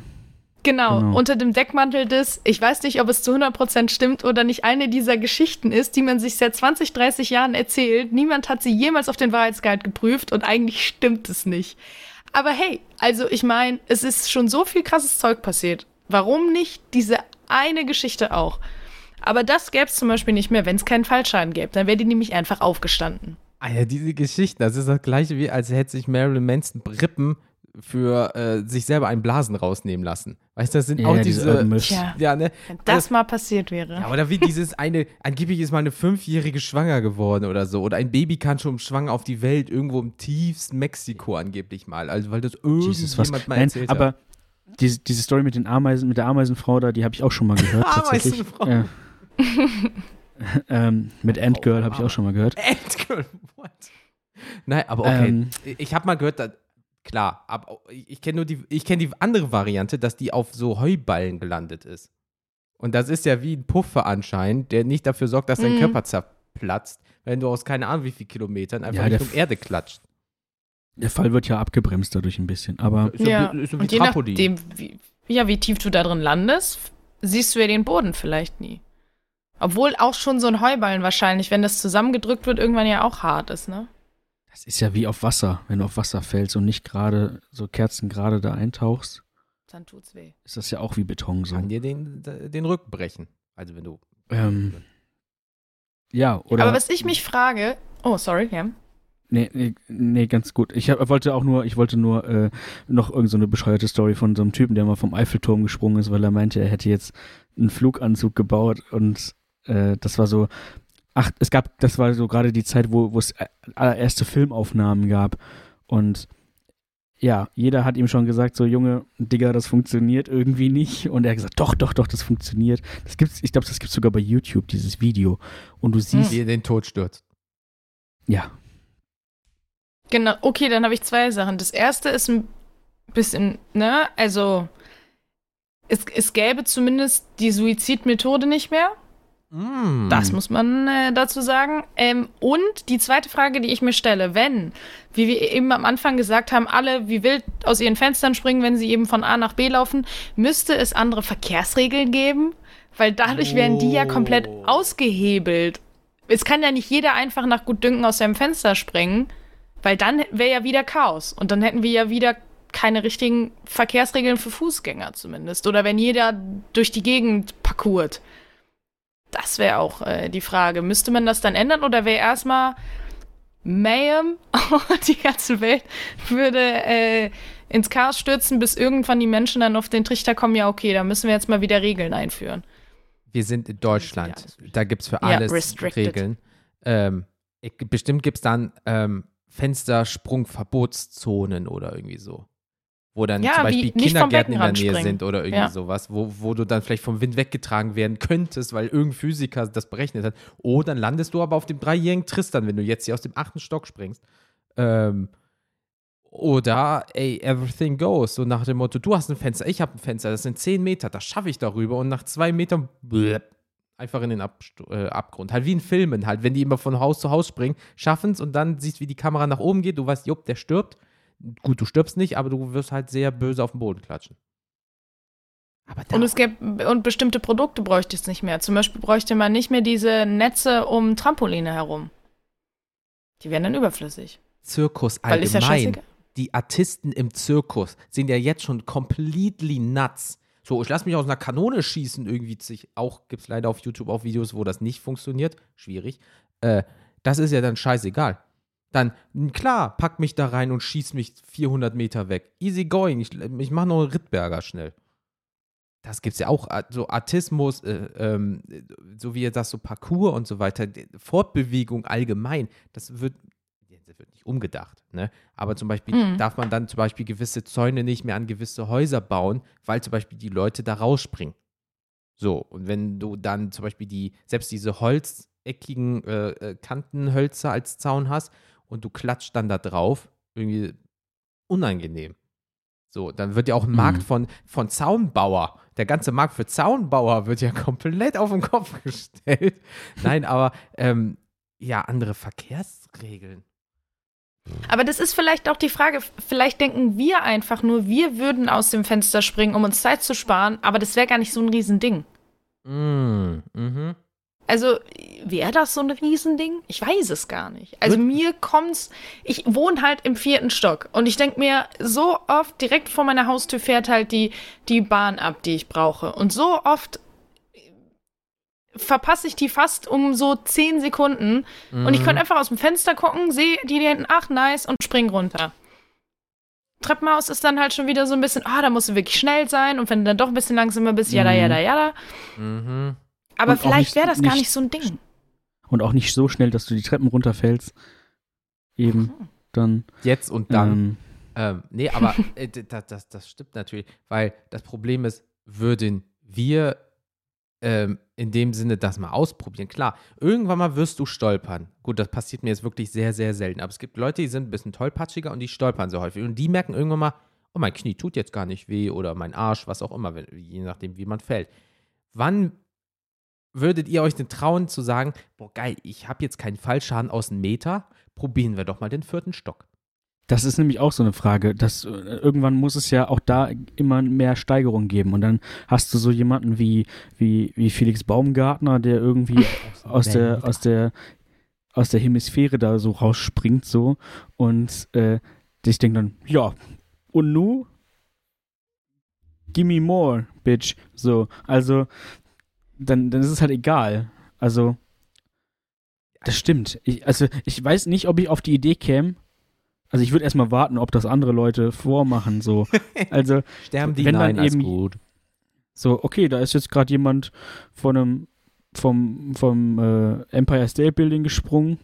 Genau, Genau. unter dem Deckmantel des, ich weiß nicht, ob es zu 100% stimmt oder nicht eine dieser Geschichten ist, die man sich seit 20, 30 Jahren erzählt. Niemand hat sie jemals auf den Wahrheitsgehalt geprüft und eigentlich stimmt es nicht. Aber hey, also ich meine, es ist schon so viel krasses Zeug passiert. Warum nicht diese eine Geschichte auch? Aber das gäbe es zum Beispiel nicht mehr, wenn es keinen Fallschaden gäbe. Dann wäre die nämlich einfach aufgestanden. Ah ja, diese Geschichten, das ist das gleiche wie, als hätte sich Marilyn Manson Rippen für äh, sich selber einen Blasen rausnehmen lassen. Weißt du, das sind Ja, auch diese diese. Ja, ne? wenn das mal passiert wäre. Ja, oder wie dieses eine, angeblich ist mal eine Fünfjährige schwanger geworden oder so. Oder ein Baby kann schon schwanger auf die Welt, irgendwo im tiefsten Mexiko angeblich mal. Also, weil das irgendjemand mal Nein, erzählt hat. aber diese, diese Story mit den Ameisen, mit der Ameisenfrau da, die habe ich auch schon mal gehört. tatsächlich. Ameisenfrau. Ja. ähm, mit Endgirl habe ich auch schon mal gehört. Endgirl, what? Nein, aber okay. Ähm. ich habe mal gehört, dass, klar, aber ich kenne nur die, ich kenne die andere Variante, dass die auf so Heuballen gelandet ist. Und das ist ja wie ein Puffer anscheinend, der nicht dafür sorgt, dass dein Mhm. Körper zerplatzt, wenn du aus keine Ahnung wie viel Kilometern einfach Ja, Richtung Erde klatscht. Der Fall wird ja abgebremst dadurch ein bisschen. Aber Ist Ja, ist so wie und je nachdem, wie, ja, wie tief du da drin landest, siehst du ja den Boden vielleicht nie. Obwohl auch schon so ein Heuballen wahrscheinlich, wenn das zusammengedrückt wird, irgendwann ja auch hart ist, ne? Das ist ja wie auf Wasser. Wenn du auf Wasser fällst und nicht gerade so kerzengerade da eintauchst, Dann tut's weh. ist das ja auch wie Beton so. Kann dir den, den Rücken brechen. Also wenn du. Ähm, ja, oder. Aber was ich mich frage, oh, sorry, ja. Nee, nee, nee, ganz gut. Ich hab, wollte auch nur, ich wollte nur äh, noch irgendeine so eine bescheuerte Story von so einem Typen, der mal vom Eiffelturm gesprungen ist, weil er meinte, er hätte jetzt einen Fluganzug gebaut und äh, das war so, ach, es gab, das war so gerade die Zeit, wo wo es äh, allererste Filmaufnahmen gab und ja, jeder hat ihm schon gesagt, so Junge, Digga, das funktioniert irgendwie nicht. Und er hat gesagt, doch, doch, doch, das funktioniert. Das gibt's, ich glaube, das gibt's sogar bei YouTube, dieses Video. Und du siehst, Die in den Tod stürzt. ja, Genau, okay, dann habe ich zwei Sachen. Das erste ist ein bisschen, ne, also es, es gäbe zumindest die Suizidmethode nicht mehr. Mm. Das muss man äh, dazu sagen. Ähm, und die zweite Frage, die ich mir stelle, wenn, wie wir eben am Anfang gesagt haben, alle wie wild aus ihren Fenstern springen, wenn sie eben von A nach B laufen, müsste es andere Verkehrsregeln geben? Weil dadurch wären die ja komplett Oh. ausgehebelt. Es kann ja nicht jeder einfach nach Gutdünken aus seinem Fenster springen, weil dann wäre ja wieder Chaos. Und dann hätten wir ja wieder keine richtigen Verkehrsregeln für Fußgänger zumindest. Oder wenn jeder durch die Gegend parkourt. Das wäre auch äh, die Frage. Müsste man das dann ändern oder wäre erstmal Mayhem und die ganze Welt würde äh, ins Chaos stürzen, bis irgendwann die Menschen dann auf den Trichter kommen, ja, okay, da müssen wir jetzt mal wieder Regeln einführen. Wir sind in Deutschland. Da gibt es für Ja, alles restricted. Regeln. Ähm, bestimmt gibt es dann ähm, Fenstersprungverbotszonen oder irgendwie so. Wo dann Ja, zum Beispiel Kindergärten in der Nähe springen. sind oder irgendwie Ja. sowas, wo, wo du dann vielleicht vom Wind weggetragen werden könntest, weil irgendein Physiker das berechnet hat. Oh, dann landest du aber auf dem dreijährigen Tristan, wenn du jetzt hier aus dem achten Stock springst. Ähm, oder, ey, everything goes. So nach dem Motto, du hast ein Fenster, ich habe ein Fenster, das sind 10 Meter, das schaffe ich darüber. Und nach zwei Metern blöp, einfach in den Abst äh, Abgrund. Halt wie in Filmen, halt, wenn die immer von Haus zu Haus springen, schaffen es und dann siehst, wie die Kamera nach oben geht. Du weißt, jupp, der stirbt. Gut, du stirbst nicht, aber du wirst halt sehr böse auf den Boden klatschen. Und es gäbe und bestimmte Produkte bräuchte es nicht mehr. Zum Beispiel bräuchte man nicht mehr diese Netze um Trampoline herum. Die wären dann überflüssig. Zirkus ja allgemein. scheißegal. die Artisten im Zirkus sind ja jetzt schon completely nuts. So, ich lasse mich aus einer Kanone schießen, irgendwie. Sich, auch gibt es leider auf YouTube auch Videos, wo das nicht funktioniert. Schwierig. Äh, das ist ja dann scheißegal. Dann, klar, pack mich da rein und schieß mich 400 Meter weg. Easy going. Ich, ich mache noch einen Rittberger schnell. Das gibt's ja auch. So Artismus, äh, ähm, so wie das so Parcours und so weiter. Fortbewegung allgemein. Das wird, das wird nicht umgedacht. Ne? Aber zum Beispiel Mhm. darf man dann zum Beispiel gewisse Zäune nicht mehr an gewisse Häuser bauen, weil zum Beispiel die Leute da rausspringen. So, und wenn du dann zum Beispiel die, selbst diese holzeckigen äh, äh, Kantenhölzer als Zaun hast und du klatscht dann da drauf, irgendwie unangenehm. So, dann wird ja auch ein Mhm. Markt von, von Zaunbauer, der ganze Markt für Zaunbauer wird ja komplett auf den Kopf gestellt. Nein, aber ähm, ja andere Verkehrsregeln. Aber das ist vielleicht auch die Frage, vielleicht denken wir einfach nur, wir würden aus dem Fenster springen, um uns Zeit zu sparen, aber das wäre gar nicht so ein Riesending. Mm, mhm. Also, wäre das so ein Riesending? Ich weiß es gar nicht. Also, Wird- mir kommt's, ich wohne halt im vierten Stock und ich denke mir, so oft direkt vor meiner Haustür fährt halt die, die Bahn ab, die ich brauche. Und so oft verpasse ich die fast um so zehn Sekunden und ich könnte einfach aus dem Fenster gucken, sehe die da hinten, ach nice, und spring runter. Treppenhaus ist dann halt schon wieder so ein bisschen, ah, da musst du wirklich schnell sein und wenn du dann doch ein bisschen langsamer bist, jada, Mhm. jada, jada. Mhm. Aber Und vielleicht wäre das gar nicht- nicht so ein Ding. Und auch nicht so schnell, dass du die Treppen runterfällst. Eben. Dann. Jetzt und dann. Ähm, Ähm, nee, aber äh, das, das, das stimmt natürlich, weil das Problem ist, würden wir ähm, in dem Sinne das mal ausprobieren. Klar, irgendwann mal wirst du stolpern. Gut, das passiert mir jetzt wirklich sehr, sehr selten. Aber es gibt Leute, die sind ein bisschen tollpatschiger und die stolpern so häufig. Und die merken irgendwann mal, oh, mein Knie tut jetzt gar nicht weh oder mein Arsch, was auch immer, wenn, je nachdem, wie man fällt. Wann würdet ihr euch denn trauen zu sagen, boah, geil, ich habe jetzt keinen Fallschaden aus einem Meter, probieren wir doch mal den vierten Stock. Das ist nämlich auch so eine Frage. Dass, äh, irgendwann muss es ja auch da immer mehr Steigerung geben. Und dann hast du so jemanden wie, wie, wie Felix Baumgartner, der irgendwie aus der, aus der, aus der Hemisphäre da so rausspringt so. Und äh, ich denke dann, ja, und nu? Gimme more, bitch. So, also, dann, dann ist es halt egal. Also, das stimmt. Ich, also, ich weiß nicht, ob ich auf die Idee käme. Also, ich würde erstmal warten, ob das andere Leute vormachen. So, also, Sterben die? Wenn dann Nein, alles eben- gut. so, okay, da ist jetzt gerade jemand von einem, vom, vom äh, Empire State Building gesprungen.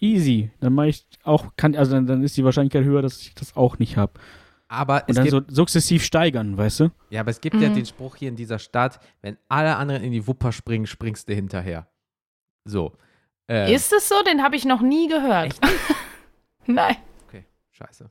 Easy. Dann mache ich auch, kann, also dann, dann ist die Wahrscheinlichkeit höher, dass ich das auch nicht habe. Aber Und es dann gibt, so sukzessiv steigern, weißt du? ja, aber es gibt ja Mhm. den Spruch hier in dieser Stadt, wenn alle anderen in die Wupper springen, springst du hinterher. So. Äh, Ist es so? Den habe ich noch nie gehört. Echt? Nein. Okay, scheiße.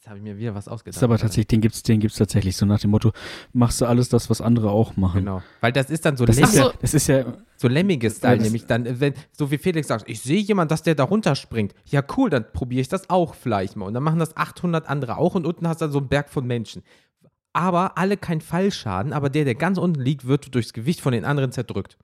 Jetzt habe ich mir wieder was ausgedacht. ist aber tatsächlich, den gibt's, den gibt's tatsächlich so nach dem Motto, machst du alles das, was andere auch machen. Genau. Weil das ist dann so, Das Lemming, ist, ja, so. das ist ja, so lemmiges Style, nämlich dann, wenn, so wie Felix sagt, ich sehe jemand, dass der da runterspringt. Ja, cool, dann probiere ich das auch vielleicht mal. Und dann machen das 800 andere auch und unten hast du dann so einen Berg von Menschen. Aber alle kein Fallschaden, aber der, der ganz unten liegt, wird durchs Gewicht von den anderen zerdrückt.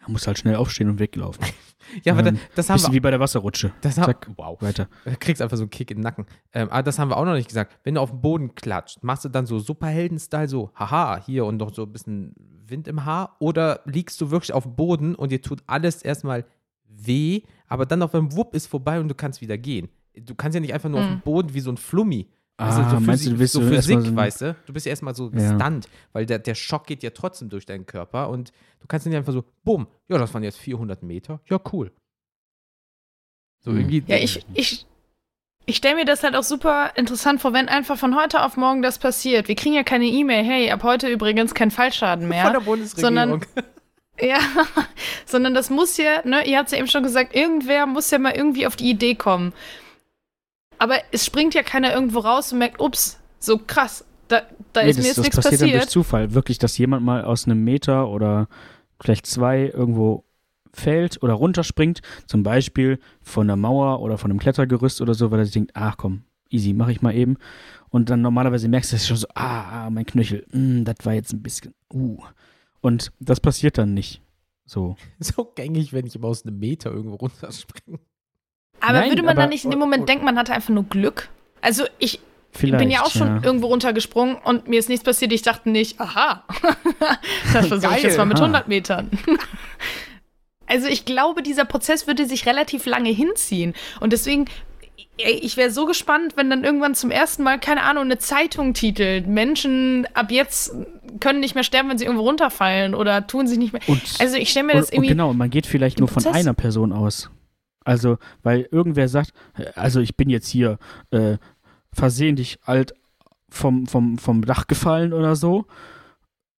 man muss halt schnell aufstehen und weglaufen. Ja, aber Ähm, das, das haben Bisschen wir wie bei der Wasserrutsche. Das haben, Zack. wow. Weiter. Du kriegst einfach so einen Kick in den Nacken. Ähm, aber das haben wir auch noch nicht gesagt. Wenn du auf den Boden klatscht, machst du dann so Superhelden-Style, so, haha, hier und noch so ein bisschen Wind im Haar? Oder liegst du wirklich auf dem Boden und dir tut alles erstmal weh, aber dann auf einem Wupp ist vorbei und du kannst wieder gehen? Du kannst ja nicht einfach nur auf dem Mhm. Boden wie so ein Flummi. Ah, so meinst du, du willst so Physik, so weißt du? Du bist ja erstmal so Ja. gestunt, weil der, der Schock geht ja trotzdem durch deinen Körper und du kannst nicht einfach so, bumm, ja, das waren jetzt 400 Meter, ja, cool. So Mhm. irgendwie. Ja, ich, ich, ich stelle mir das halt auch super interessant vor, wenn einfach von heute auf morgen das passiert. Wir kriegen ja keine E-Mail, hey, ab heute übrigens kein Fallschaden Von mehr. der Bundesregierung. sondern- Ja, sondern das muss ja, ne, ihr habt es ja eben schon gesagt, irgendwer muss ja mal irgendwie auf die Idee kommen. Aber es springt ja keiner irgendwo raus und merkt, ups, so krass, da, da Nee, ist mir das, jetzt das nichts passiert dann durch passiert. Zufall. Wirklich, dass jemand mal aus einem Meter oder vielleicht zwei irgendwo fällt oder runterspringt, zum Beispiel von der Mauer oder von einem Klettergerüst oder so, weil er sich denkt, ach komm, easy, mach ich mal eben. Und dann normalerweise merkst du es schon so, ah, ah, mein Knöchel, mm, das war jetzt ein bisschen, uh. Und das passiert dann nicht. So. so gängig, wenn ich immer aus einem Meter irgendwo runterspringe. Aber Nein, würde man aber- dann nicht in dem Moment denken, man hatte einfach nur Glück? Also ich bin ja auch schon ja. irgendwo runtergesprungen und mir ist nichts passiert. Ich dachte nicht, aha, das versuche ich jetzt mal mit aha. 100 Metern. Also ich glaube, dieser Prozess würde sich relativ lange hinziehen. Und deswegen, ich wäre so gespannt, wenn dann irgendwann zum ersten Mal, keine Ahnung, eine Zeitung titelt, Menschen ab jetzt können nicht mehr sterben, wenn sie irgendwo runterfallen oder tun sich nicht mehr. Und, Also ich stelle mir und, das und irgendwie. genau, man geht vielleicht nur von Prozess- einer Person aus. Also, weil irgendwer sagt, also ich bin jetzt hier äh, versehentlich alt vom, vom, vom Dach gefallen oder so.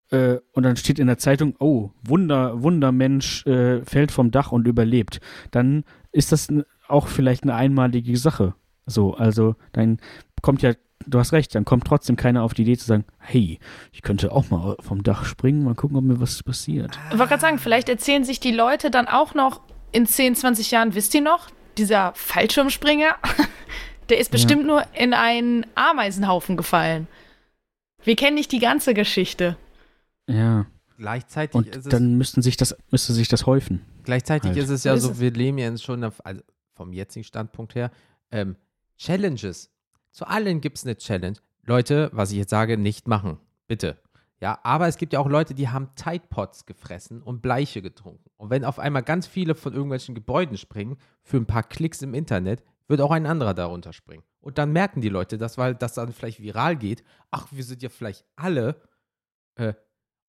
Äh, und dann steht in der Zeitung, oh, Wunder, Wundermensch äh, fällt vom Dach und überlebt. Dann ist das auch vielleicht eine einmalige Sache. So, also dann kommt ja, du hast recht, dann kommt trotzdem keiner auf die Idee zu sagen, hey, ich könnte auch mal vom Dach springen, mal gucken, ob mir was passiert. Ich wollte gerade sagen, vielleicht erzählen sich die Leute dann auch noch in 10, 20 Jahren, wisst ihr noch, dieser Fallschirmspringer, der ist bestimmt nur in einen Ameisenhaufen gefallen. Wir kennen nicht die ganze Geschichte. Ja. Gleichzeitig Und ist es, dann müssten sich das, müsste sich das häufen. gleichzeitig halt. ist es ja Ist so, es. wir leben ja schon auf, also vom jetzigen Standpunkt her, ähm, Challenges. Zu allen gibt es eine Challenge. Leute, was ich jetzt sage, nicht machen. Bitte. Ja, aber es gibt ja auch Leute, die haben Tide Pods gefressen und Bleiche getrunken. Und wenn auf einmal ganz viele von irgendwelchen Gebäuden springen, für ein paar Klicks im Internet, wird auch ein anderer darunter springen. Und dann merken die Leute das, weil das dann vielleicht viral geht. Ach, wir sind ja vielleicht alle. Äh,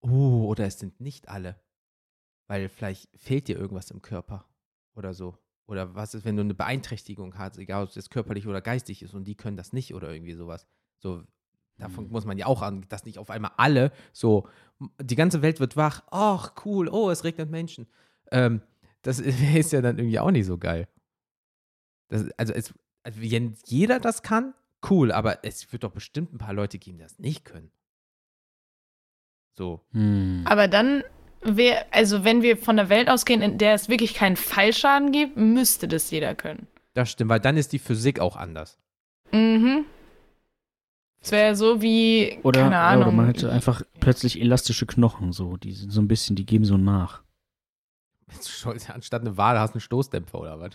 oh, oder es sind nicht alle. Weil vielleicht fehlt dir irgendwas im Körper oder so. Oder was ist, wenn du eine Beeinträchtigung hast, egal ob es jetzt körperlich oder geistig ist und die können das nicht oder irgendwie sowas. So, davon Mhm. muss man ja auch an, dass nicht auf einmal alle so, die ganze Welt wird wach, ach cool, oh, es regnet Menschen. Ähm, das ist ja dann irgendwie auch nicht so geil. Das, also, es, also, wenn jeder das kann, cool, aber es wird doch bestimmt ein paar Leute geben, die das nicht können. So. Hm. Aber dann wäre, also wenn wir von der Welt ausgehen, in der es wirklich keinen Fallschaden gibt, müsste das jeder können. Das stimmt, weil dann ist die Physik auch anders. Mhm. Es wäre so wie, Oder, keine ja, Ahnung. oder man hätte einfach plötzlich elastische Knochen, so, die sind so ein bisschen, die geben so nach. Anstatt eine Wade hast du einen Stoßdämpfer oder was?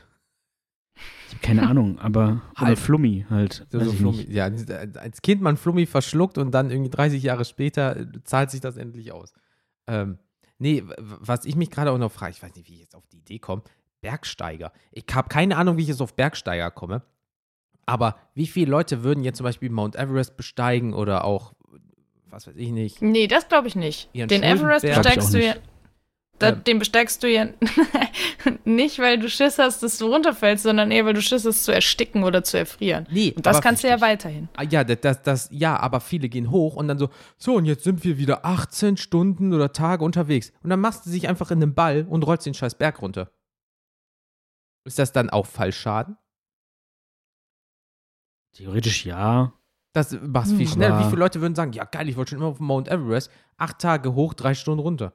Ich hab keine Ahnung, aber oder Halb. Flummi halt. So, so Flummi. Ja, als Kind man Flummi verschluckt und dann irgendwie 30 Jahre später äh, zahlt sich das endlich aus. Ähm, nee, was ich mich gerade auch noch frage, ich weiß nicht, wie ich jetzt auf die Idee komme, Bergsteiger. Ich habe keine Ahnung, wie ich jetzt auf Bergsteiger komme, aber wie viele Leute würden jetzt zum Beispiel Mount Everest besteigen oder auch, was weiß ich nicht, Nee, das glaube ich nicht. Ihren Den Everest besteigst du ja. nicht. Da, Ähm. den besteigst du ja nicht, weil du Schiss hast, dass du runterfällst, sondern eher, weil du Schiss hast, zu ersticken oder zu erfrieren. Nee, Und das kannst du ja weiterhin. Ah, Ja, das, das, das, ja, aber viele gehen hoch und dann so, so, und jetzt sind wir wieder 18 Stunden oder Tage unterwegs. Und dann machst du dich einfach in den Ball und rollst den scheiß Berg runter. Ist das dann auch Fallschaden? Theoretisch ja. Das machst du viel Hm, schneller. Wie viele Leute würden sagen, ja geil, ich wollte schon immer auf Mount Everest, acht Tage hoch, drei Stunden runter.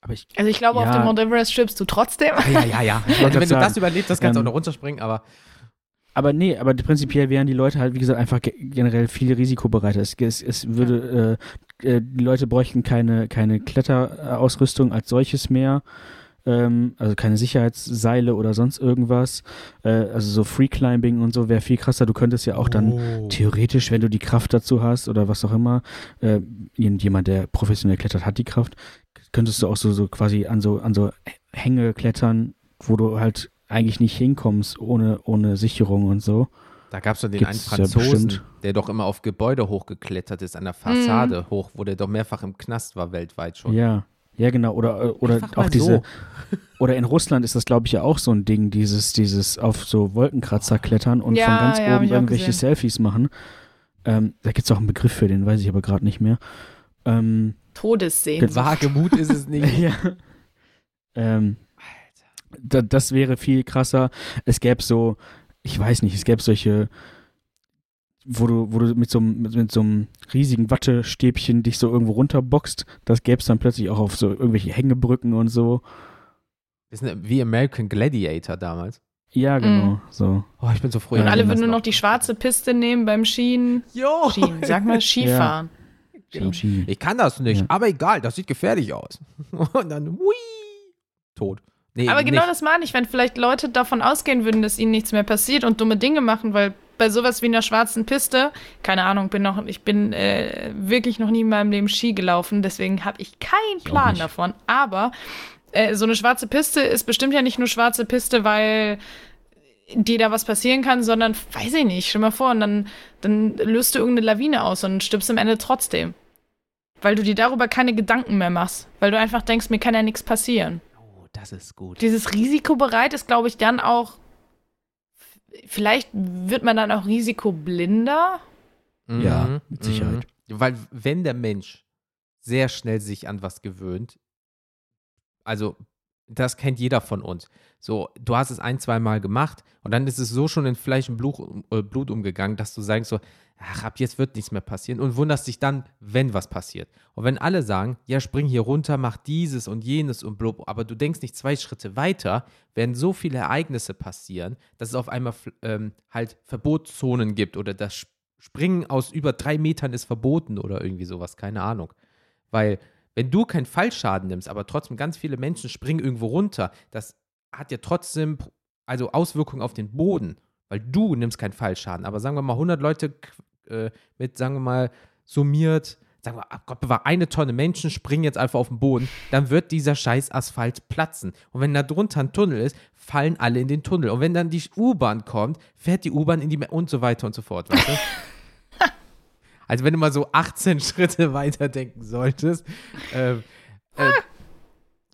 Aber ich, Also ich glaube, auf Ja. dem Mount Everest stirbst du trotzdem. Ja, ja, ja. Also, wenn du grad das sagen, überlebst, das kannst du ähm, auch noch runterspringen, aber aber nee, aber prinzipiell wären die Leute halt, wie gesagt, einfach ge generell viel risikobereiter. Es, es, es würde, äh, äh, die Leute bräuchten keine, keine Kletterausrüstung als solches mehr. Ähm, also keine Sicherheitsseile oder sonst irgendwas. Äh, also so Free-Climbing und so wäre viel krasser. Du könntest ja auch dann Oh. theoretisch, wenn du die Kraft dazu hast oder was auch immer, äh, jemand, der professionell klettert, hat die Kraft, könntest du auch so, so quasi an so, an so Hänge klettern, wo du halt eigentlich nicht hinkommst ohne, ohne Sicherung und so. Da gab es doch den Gibt's einen ja Franzosen, bestimmt. der doch immer auf Gebäude hochgeklettert ist, an der Fassade hoch, wo der doch mehrfach im Knast war, weltweit schon. Ja. Ja, genau. Oder, äh, oder Einfach auch diese, so. oder in Russland ist das, glaube ich, ja auch so ein Ding, dieses, dieses auf so Wolkenkratzer klettern und Ja, von ganz ja, oben irgendwelche gesehen. Selfies machen. Ähm, da gibt es auch einen Begriff für, den weiß ich aber gerade nicht mehr. Ähm, Todessehen. Wagemut ist es nicht. ja. Ähm, da, das wäre viel krasser. Es gäbe so, ich weiß nicht, es gäbe solche, wo du, wo du mit so, einem- mit, mit so einem riesigen Wattestäbchen dich so irgendwo runterboxt. Das gäbe es dann plötzlich auch auf so irgendwelche Hängebrücken und so. Das ist eine- wie American Gladiator damals. Ja, genau. Mhm. So. Oh, ich bin so froh. Und Alle würden nur noch die schwarze Piste nehmen beim Skien. Jo! Skien, sag mal Skifahren. Genau. Ski. Ich kann das nicht, Ja. aber egal, das sieht gefährlich aus. Und dann, hui, tot. Nee, Aber genau nicht. das meine ich, wenn vielleicht Leute davon ausgehen würden, dass ihnen nichts mehr passiert und dumme Dinge machen, weil bei sowas wie einer schwarzen Piste, keine Ahnung, bin noch, ich bin äh, wirklich noch nie in meinem Leben Ski gelaufen, deswegen habe ich keinen Plan davon. Aber äh, so eine schwarze Piste ist bestimmt ja nicht nur schwarze Piste, weil dir da was passieren kann, sondern weiß ich nicht, stell mal vor, und dann, dann löst du irgendeine Lawine aus und stirbst am Ende trotzdem. Weil du dir darüber keine Gedanken mehr machst, weil du einfach denkst, mir kann ja nichts passieren Oh, das ist gut. dieses Risikobereit ist, glaube ich, dann auch. Vielleicht wird man dann auch risikoblinder. Ja, Mhm, mit Sicherheit. mhm. Weil wenn der Mensch sehr schnell sich an was gewöhnt, also das kennt jeder von uns. So, du hast es ein, zwei Mal gemacht und dann ist es so schon in Fleisch und Blut, äh, Blut umgegangen, dass du sagst so, ach, ab jetzt wird nichts mehr passieren und wunderst dich dann, wenn was passiert. Und wenn alle sagen, ja, spring hier runter, mach dieses und jenes und blub, aber du denkst nicht zwei Schritte weiter, werden so viele Ereignisse passieren, dass es auf einmal ähm, halt Verbotszonen gibt oder das Springen aus über drei Metern ist verboten oder irgendwie sowas, keine Ahnung. Weil wenn du keinen Fallschaden nimmst, aber trotzdem ganz viele Menschen springen irgendwo runter, das hat ja trotzdem also Auswirkungen auf den Boden, weil du nimmst keinen Fallschaden. Aber sagen wir mal 100 Leute äh, mit, sagen wir mal, summiert, sagen wir, Gott bewahre, eine Tonne Menschen springen jetzt einfach auf den Boden, dann wird dieser scheiß Asphalt platzen. Und wenn da drunter ein Tunnel ist, fallen alle in den Tunnel. Und wenn dann die U-Bahn kommt, fährt die U-Bahn in die Me und so weiter und so fort. Weißt du? also wenn du mal so 18 Schritte weiterdenken solltest, äh, äh,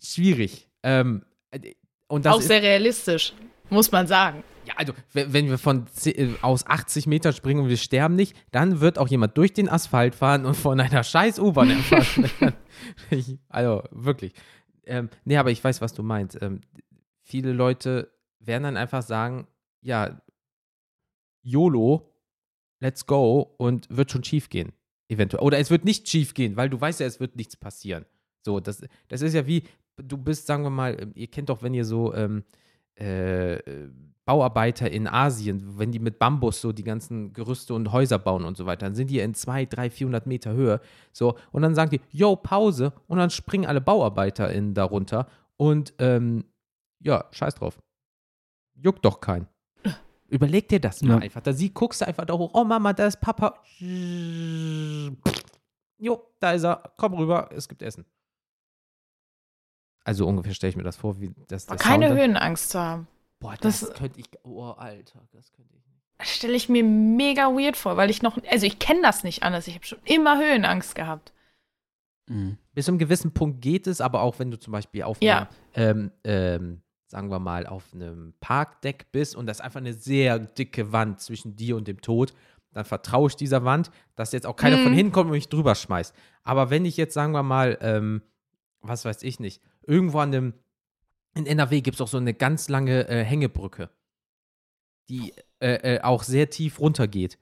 schwierig. Ähm, und das Auch sehr realistisch, muss man sagen. Ja, also wenn wir von äh, aus 80 Meter springen und wir sterben nicht, dann wird auch jemand durch den Asphalt fahren und von einer scheiß U-Bahn erfassen. also wirklich. Ähm, nee, aber ich weiß, was du meinst. Ähm, viele Leute werden dann einfach sagen, ja, YOLO, let's go und wird schon schief gehen, eventuell. Oder es wird nicht schief gehen, weil du weißt ja, es wird nichts passieren. So, das, das ist ja wie, du bist, sagen wir mal, ähm, ihr kennt doch, wenn ihr so ähm, äh, Bauarbeiter in Asien, wenn die mit Bambus so die ganzen Gerüste und Häuser bauen und so weiter, dann sind die in 200, 300, 400 Meter Höhe. So, und dann sagen die, yo, Pause, und dann springen alle Bauarbeiter in darunter und ähm, ja, scheiß drauf. Juckt doch keinen. Überleg dir das mal ja. einfach. Da sie guckst du einfach da hoch. Oh Mama, da ist Papa. Jo, da ist er. Komm rüber, es gibt Essen. Also ungefähr stelle ich mir das vor, wie das. das Keine Sound Höhenangst zu haben. Boah, das, das könnte ich. Oh, Alter, das könnte ich nicht. Das stelle ich mir mega weird vor, weil ich noch. Also ich kenne das nicht anders. Ich habe schon immer Höhenangst gehabt. Mhm. Bis zu einem gewissen Punkt geht es, aber auch wenn du zum Beispiel auf ja. einem, ähm, ähm, sagen wir mal, auf einem Parkdeck bist und das ist einfach eine sehr dicke Wand zwischen dir und dem Tod, dann vertraue ich dieser Wand, dass jetzt auch keiner mhm. von hinten kommt und mich drüber schmeißt. Aber wenn ich jetzt, sagen wir mal, ähm, was weiß ich nicht, irgendwo an dem, in NRW gibt es auch so eine ganz lange äh, Hängebrücke, die äh, äh, auch sehr tief runtergeht.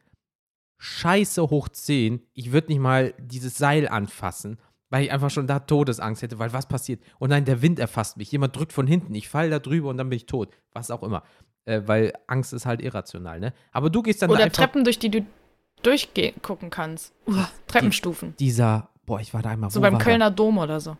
Scheiße hoch 10, ich würde nicht mal dieses Seil anfassen, weil ich einfach schon da Todesangst hätte, weil was passiert? Und oh nein, der Wind erfasst mich, jemand drückt von hinten, ich falle da drüber und dann bin ich tot. Was auch immer. Äh, weil Angst ist halt irrational, ne? Aber du gehst dann Oder da Treppen, durch die du durchgucken kannst. Uh, Treppenstufen. Die, dieser, boah, ich war da einmal. So beim Kölner Dom oder so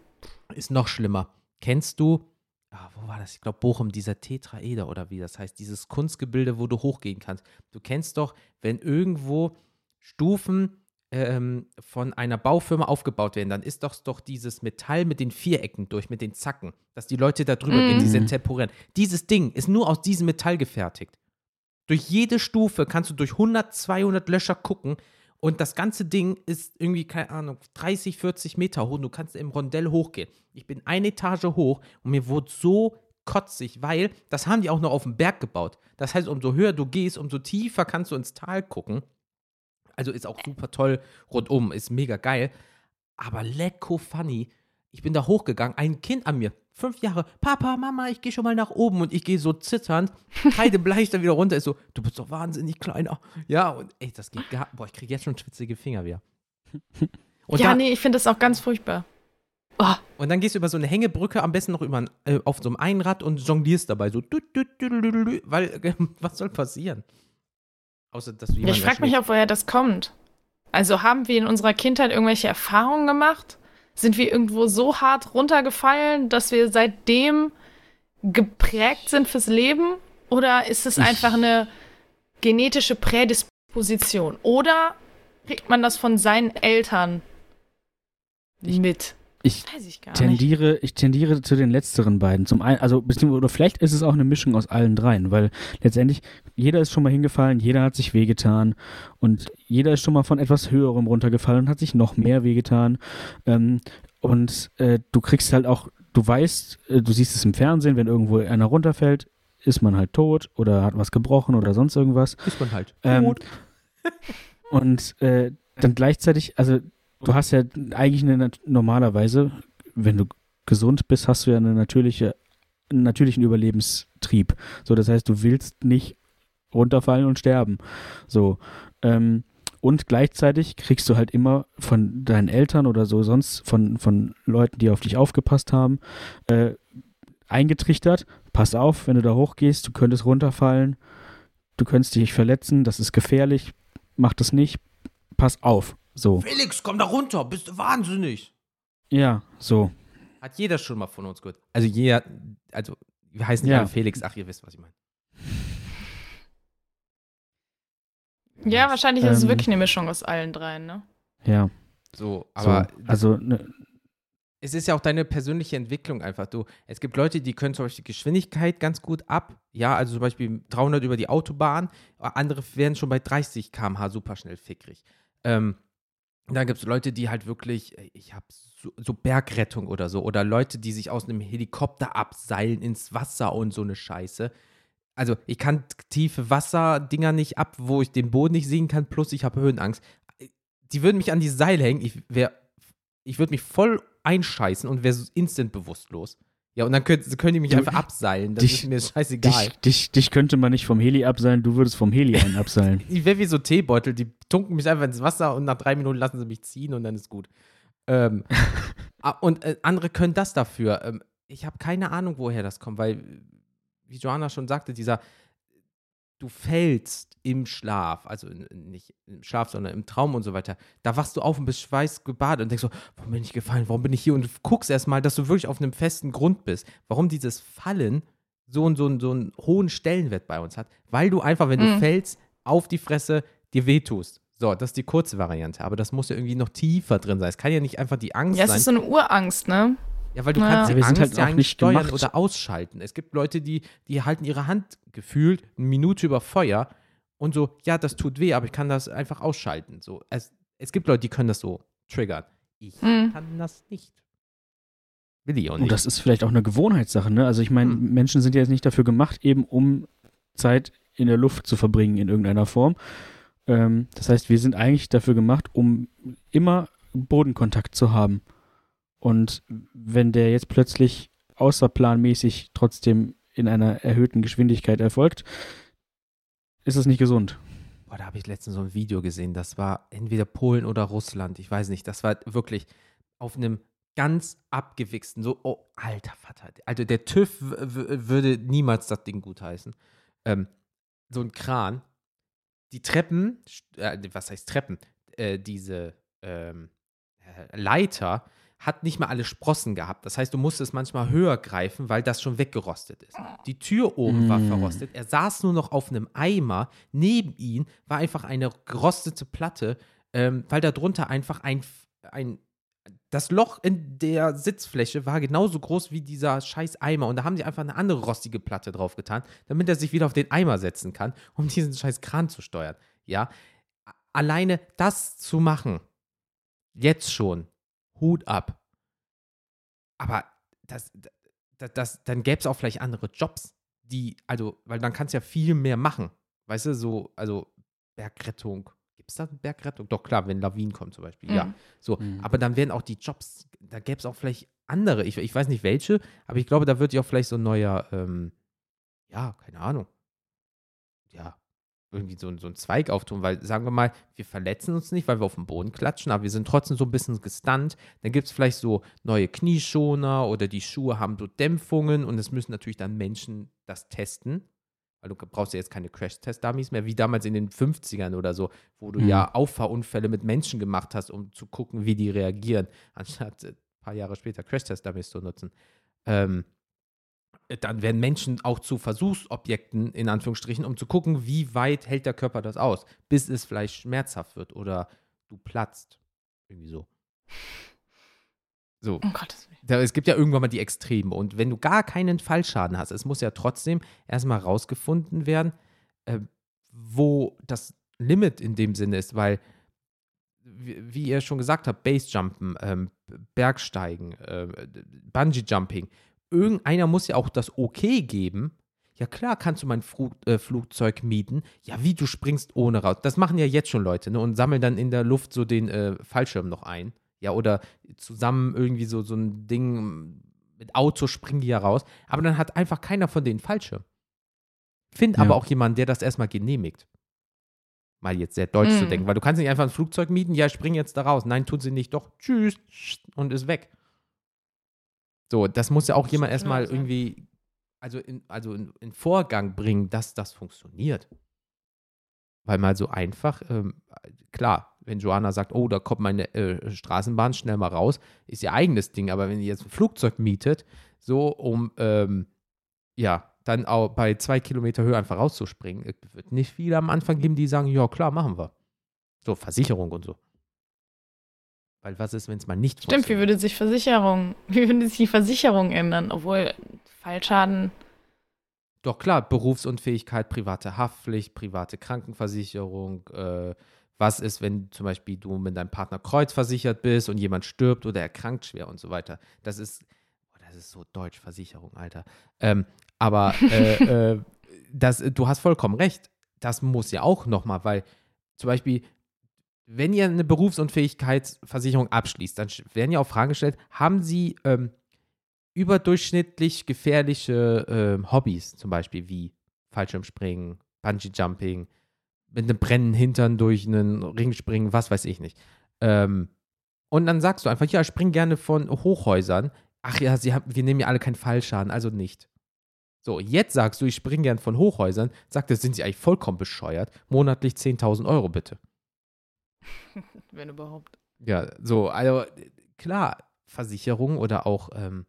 ist noch schlimmer. Kennst du, ah, wo war das? Ich glaube, Bochum, dieser Tetraeder oder wie das heißt, dieses Kunstgebilde, wo du hochgehen kannst. Du kennst doch, wenn irgendwo Stufen ähm, von einer Baufirma aufgebaut werden, dann ist doch, doch dieses Metall mit den Vierecken durch, mit den Zacken, dass die Leute da drüber mm. gehen, diese temporären. Dieses Ding ist nur aus diesem Metall gefertigt. Durch jede Stufe kannst du durch 100, 200 Löcher gucken, und das ganze Ding ist irgendwie, keine Ahnung, 30, 40 Meter hoch. Du kannst im Rondell hochgehen. Ich bin eine Etage hoch und mir wurde so kotzig, weil das haben die auch noch auf dem Berg gebaut. Das heißt, umso höher du gehst, umso tiefer kannst du ins Tal gucken. Also ist auch super toll rundum, ist mega geil. Aber lecko funny. Ich bin da hochgegangen, ein Kind an mir, fünf Jahre, Papa, Mama, ich gehe schon mal nach oben und ich gehe so zitternd, kreidebleich dann wieder runter, ist so, du bist doch wahnsinnig kleiner. Ja, und ey, das geht gar, boah, ich kriege jetzt schon schwitzige Finger wieder. Und ja, da, nee, ich finde das auch ganz furchtbar. Oh. Und dann gehst du über so eine Hängebrücke, am besten noch über ein, äh, auf so einem Einrad und jonglierst dabei so, dü, dü, dü, weil, äh, was soll passieren? Außer, dass du Ich frage mich auch, woher das kommt. Also haben wir in unserer Kindheit irgendwelche Erfahrungen gemacht? Sind wir irgendwo so hart runtergefallen, dass wir seitdem geprägt sind fürs Leben? Oder ist es einfach eine genetische Prädisposition? Oder kriegt man das von seinen Eltern mit? Ich, ich tendiere, nicht. ich tendiere zu den letzteren beiden. Zum einen, also oder vielleicht ist es auch eine Mischung aus allen dreien, weil letztendlich jeder ist schon mal hingefallen, jeder hat sich wehgetan und jeder ist schon mal von etwas höherem runtergefallen und hat sich noch mehr wehgetan. Ähm, und äh, du kriegst halt auch, du weißt, äh, du siehst es im Fernsehen, wenn irgendwo einer runterfällt, ist man halt tot oder hat was gebrochen oder sonst irgendwas. Ist man halt ähm, tot. und äh, dann gleichzeitig, also du hast ja eigentlich eine normalerweise, wenn du gesund bist, hast du ja eine natürliche einen natürlichen Überlebenstrieb. So, das heißt, du willst nicht runterfallen und sterben. So. Ähm, und gleichzeitig kriegst du halt immer von deinen Eltern oder so sonst von, von Leuten, die auf dich aufgepasst haben, äh, eingetrichtert, pass auf, wenn du da hochgehst, du könntest runterfallen, du könntest dich verletzen, das ist gefährlich, mach das nicht, pass auf. So. Felix, komm da runter, bist du wahnsinnig. Ja, so. Hat jeder schon mal von uns gehört. Also jeder, also wir heißen ja Felix, ach, ihr wisst, was ich meine. Ja, wahrscheinlich ist es Ähm. wirklich eine Mischung aus allen dreien, ne? Ja. So, aber so. Also, ne, es ist ja auch deine persönliche Entwicklung einfach. Du, es gibt Leute, die können zum Beispiel Geschwindigkeit ganz gut ab. Ja, also zum Beispiel 300 über die Autobahn. Andere werden schon bei 30 km/h super schnell fickrig. Ähm, dann gibt es Leute, die halt wirklich, äh, ich habe so, so Bergrettung oder so. Oder Leute, die sich aus einem Helikopter abseilen ins Wasser und so eine Scheiße. Also ich kann tiefe Wasserdinger nicht ab, wo ich den Boden nicht sehen kann, plus ich habe Höhenangst. Die würden mich an die Seil hängen, ich ich würde mich voll einscheißen und wäre instant bewusstlos. Ja, und dann können, können die mich Du, einfach abseilen, das dich- ist mir scheißegal. dich, dich, dich könnte man nicht vom Heli abseilen, du würdest vom Heli einen abseilen. Ich wäre wie so Teebeutel, die tunken mich einfach ins Wasser und nach drei Minuten lassen sie mich ziehen und dann ist gut. Ähm, ah, und äh, andere können das dafür. Ähm, ich habe keine Ahnung, woher das kommt, weil, wie Joanna schon sagte, dieser, du fällst im Schlaf, also in, nicht im Schlaf, sondern im Traum und so weiter. Da wachst du auf und bist schweißgebadet und denkst so, warum bin ich gefallen, warum bin ich hier? Und du guckst erstmal, dass du wirklich auf einem festen Grund bist. Warum dieses Fallen so, einen- so, einen- so einen hohen Stellenwert bei uns hat. Weil du einfach, wenn du Mhm. fällst, auf die Fresse dir wehtust. So, das ist die kurze Variante. Aber das muss ja irgendwie noch tiefer drin sein. Es kann ja nicht einfach die Angst Ja, es sein. ist so eine Urangst, ne? Ja, weil du Ja. kannst Ja, wir sind Angst halt ja auch nicht steuern gemacht. oder ausschalten. Es gibt Leute, die, die halten ihre Hand gefühlt eine Minute über Feuer und so, ja, das tut weh, aber ich kann das einfach ausschalten. So, es, es gibt Leute, die können das so triggern. Ich Hm. kann das nicht. Will ich auch Und nicht. das ist vielleicht auch eine Gewohnheitssache, ne? Also ich meine, Hm. Menschen sind ja jetzt nicht dafür gemacht, eben um Zeit in der Luft zu verbringen in irgendeiner Form. Ähm, das heißt, wir sind eigentlich dafür gemacht, um immer Bodenkontakt zu haben. Und wenn der jetzt plötzlich außerplanmäßig trotzdem in einer erhöhten Geschwindigkeit erfolgt, ist es nicht gesund. Boah, da habe ich letztens so ein Video gesehen. Das war entweder Polen oder Russland. Ich weiß nicht. Das war wirklich auf einem ganz abgewichsten, so, oh, alter Vater. Also der TÜV würde niemals das Ding gutheißen. Ähm, so ein Kran. Die Treppen, äh, was heißt Treppen? Äh, diese ähm, äh, Leiter hat nicht mal alle Sprossen gehabt. Das heißt, du musstest manchmal höher greifen, weil das schon weggerostet ist. Die Tür oben war Mm. verrostet. Er saß nur noch auf einem Eimer. Neben ihm war einfach eine gerostete Platte, ähm, weil darunter einfach ein, ein das Loch in der Sitzfläche war genauso groß wie dieser scheiß Eimer. Und da haben sie einfach eine andere rostige Platte drauf getan, damit er sich wieder auf den Eimer setzen kann, um diesen scheiß Kran zu steuern. Ja. Alleine das zu machen, jetzt schon, Hut ab. Aber das, das, das dann gäbe es auch vielleicht andere Jobs, die, also, weil dann kannst du ja viel mehr machen. Weißt du, so, also Bergrettung. Gibt es da Bergrettung? Doch, klar, wenn Lawinen kommen zum Beispiel. Ja. Mhm. So, Mhm. aber dann werden auch die Jobs, da gäbe es auch vielleicht andere, ich, ich weiß nicht welche, aber ich glaube, da wird ja auch vielleicht so ein neuer, ähm, ja, keine Ahnung. Ja, irgendwie so, ein- so ein Zweig auftun, weil sagen wir mal, wir verletzen uns nicht, weil wir auf den Boden klatschen, aber wir sind trotzdem so ein bisschen gestunt. Dann gibt es vielleicht so neue Knieschoner oder die Schuhe haben so Dämpfungen und es müssen natürlich dann Menschen das testen. Weil du brauchst ja jetzt keine Crash-Test-Dummies mehr, wie damals in den 50ern oder so, wo du Mhm. ja Auffahrunfälle mit Menschen gemacht hast, um zu gucken, wie die reagieren, anstatt äh, ein paar Jahre später Crash-Test-Dummies zu nutzen. Ähm, dann werden Menschen auch zu Versuchsobjekten, in Anführungsstrichen, um zu gucken, wie weit hält der Körper das aus, bis es vielleicht schmerzhaft wird oder du platzt. Irgendwie so. So. Um Gottes Willen. Da, es gibt ja irgendwann mal die Extreme. Und wenn du gar keinen Fallschaden hast, es muss ja trotzdem erstmal rausgefunden werden, äh, wo das Limit in dem Sinne ist, weil, wie, wie ihr schon gesagt habt, Basejumpen, ähm, Bergsteigen, äh, Bungee-Jumping, irgendeiner muss ja auch das Okay geben. Ja klar, kannst du mein Fru äh, Flugzeug mieten. Ja, wie du springst ohne raus. Das machen ja jetzt schon Leute ne, und sammeln dann in der Luft so den äh, Fallschirm noch ein. Ja, oder zusammen irgendwie so, so ein Ding mit Auto springen die ja raus, aber dann hat einfach keiner von denen Fallschirm. Find Ja. aber auch jemanden, der das erstmal genehmigt. Mal jetzt sehr deutsch zu Mm. denken, weil du kannst nicht einfach ein Flugzeug mieten, ja, ich spring jetzt da raus. Nein, tut sie nicht, doch, tschüss, und ist weg. So, das muss ja auch jemand erstmal irgendwie, also in, also in, in Vorgang bringen, dass das funktioniert. Weil mal so einfach, ähm, klar, wenn Joanna sagt, oh, da kommt meine äh, Straßenbahn schnell mal raus, ist ihr eigenes Ding. Aber wenn ihr jetzt ein Flugzeug mietet, so um, ähm, ja, dann auch bei zwei Kilometer Höhe einfach rauszuspringen, es wird nicht viele am Anfang geben, die sagen, ja, klar, machen wir. So, Versicherung und so. Weil was ist, wenn es mal nicht Stimmt, wie würde sich Versicherung, wie würde sich die Versicherung ändern? Obwohl Fallschaden, Doch klar, Berufsunfähigkeit, private Haftpflicht, private Krankenversicherung. Äh, was ist, wenn zum Beispiel du mit deinem Partner kreuzversichert bist und jemand stirbt oder erkrankt schwer und so weiter? Das ist, oh, das ist so deutsch, Versicherung, Alter. Ähm, aber äh, äh, das, du hast vollkommen recht. Das muss ja auch nochmal, weil zum Beispiel, wenn ihr eine Berufsunfähigkeitsversicherung abschließt, dann werden ja auch Fragen gestellt, haben Sie ähm, überdurchschnittlich gefährliche ähm, Hobbys, zum Beispiel wie Fallschirmspringen, Bungee-Jumping, mit einem brennenden Hintern durch einen Ring springen, was weiß ich nicht. Ähm, und dann sagst du einfach, ja, ich spring gerne von Hochhäusern. Ach ja, sie haben, wir nehmen ja alle keinen Fallschaden, also nicht. So, jetzt sagst du, ich spring gern von Hochhäusern, sagt er, sind sie eigentlich vollkommen bescheuert. Monatlich 10.000 Euro bitte. wenn überhaupt. Ja, so, also klar, Versicherung oder auch ähm,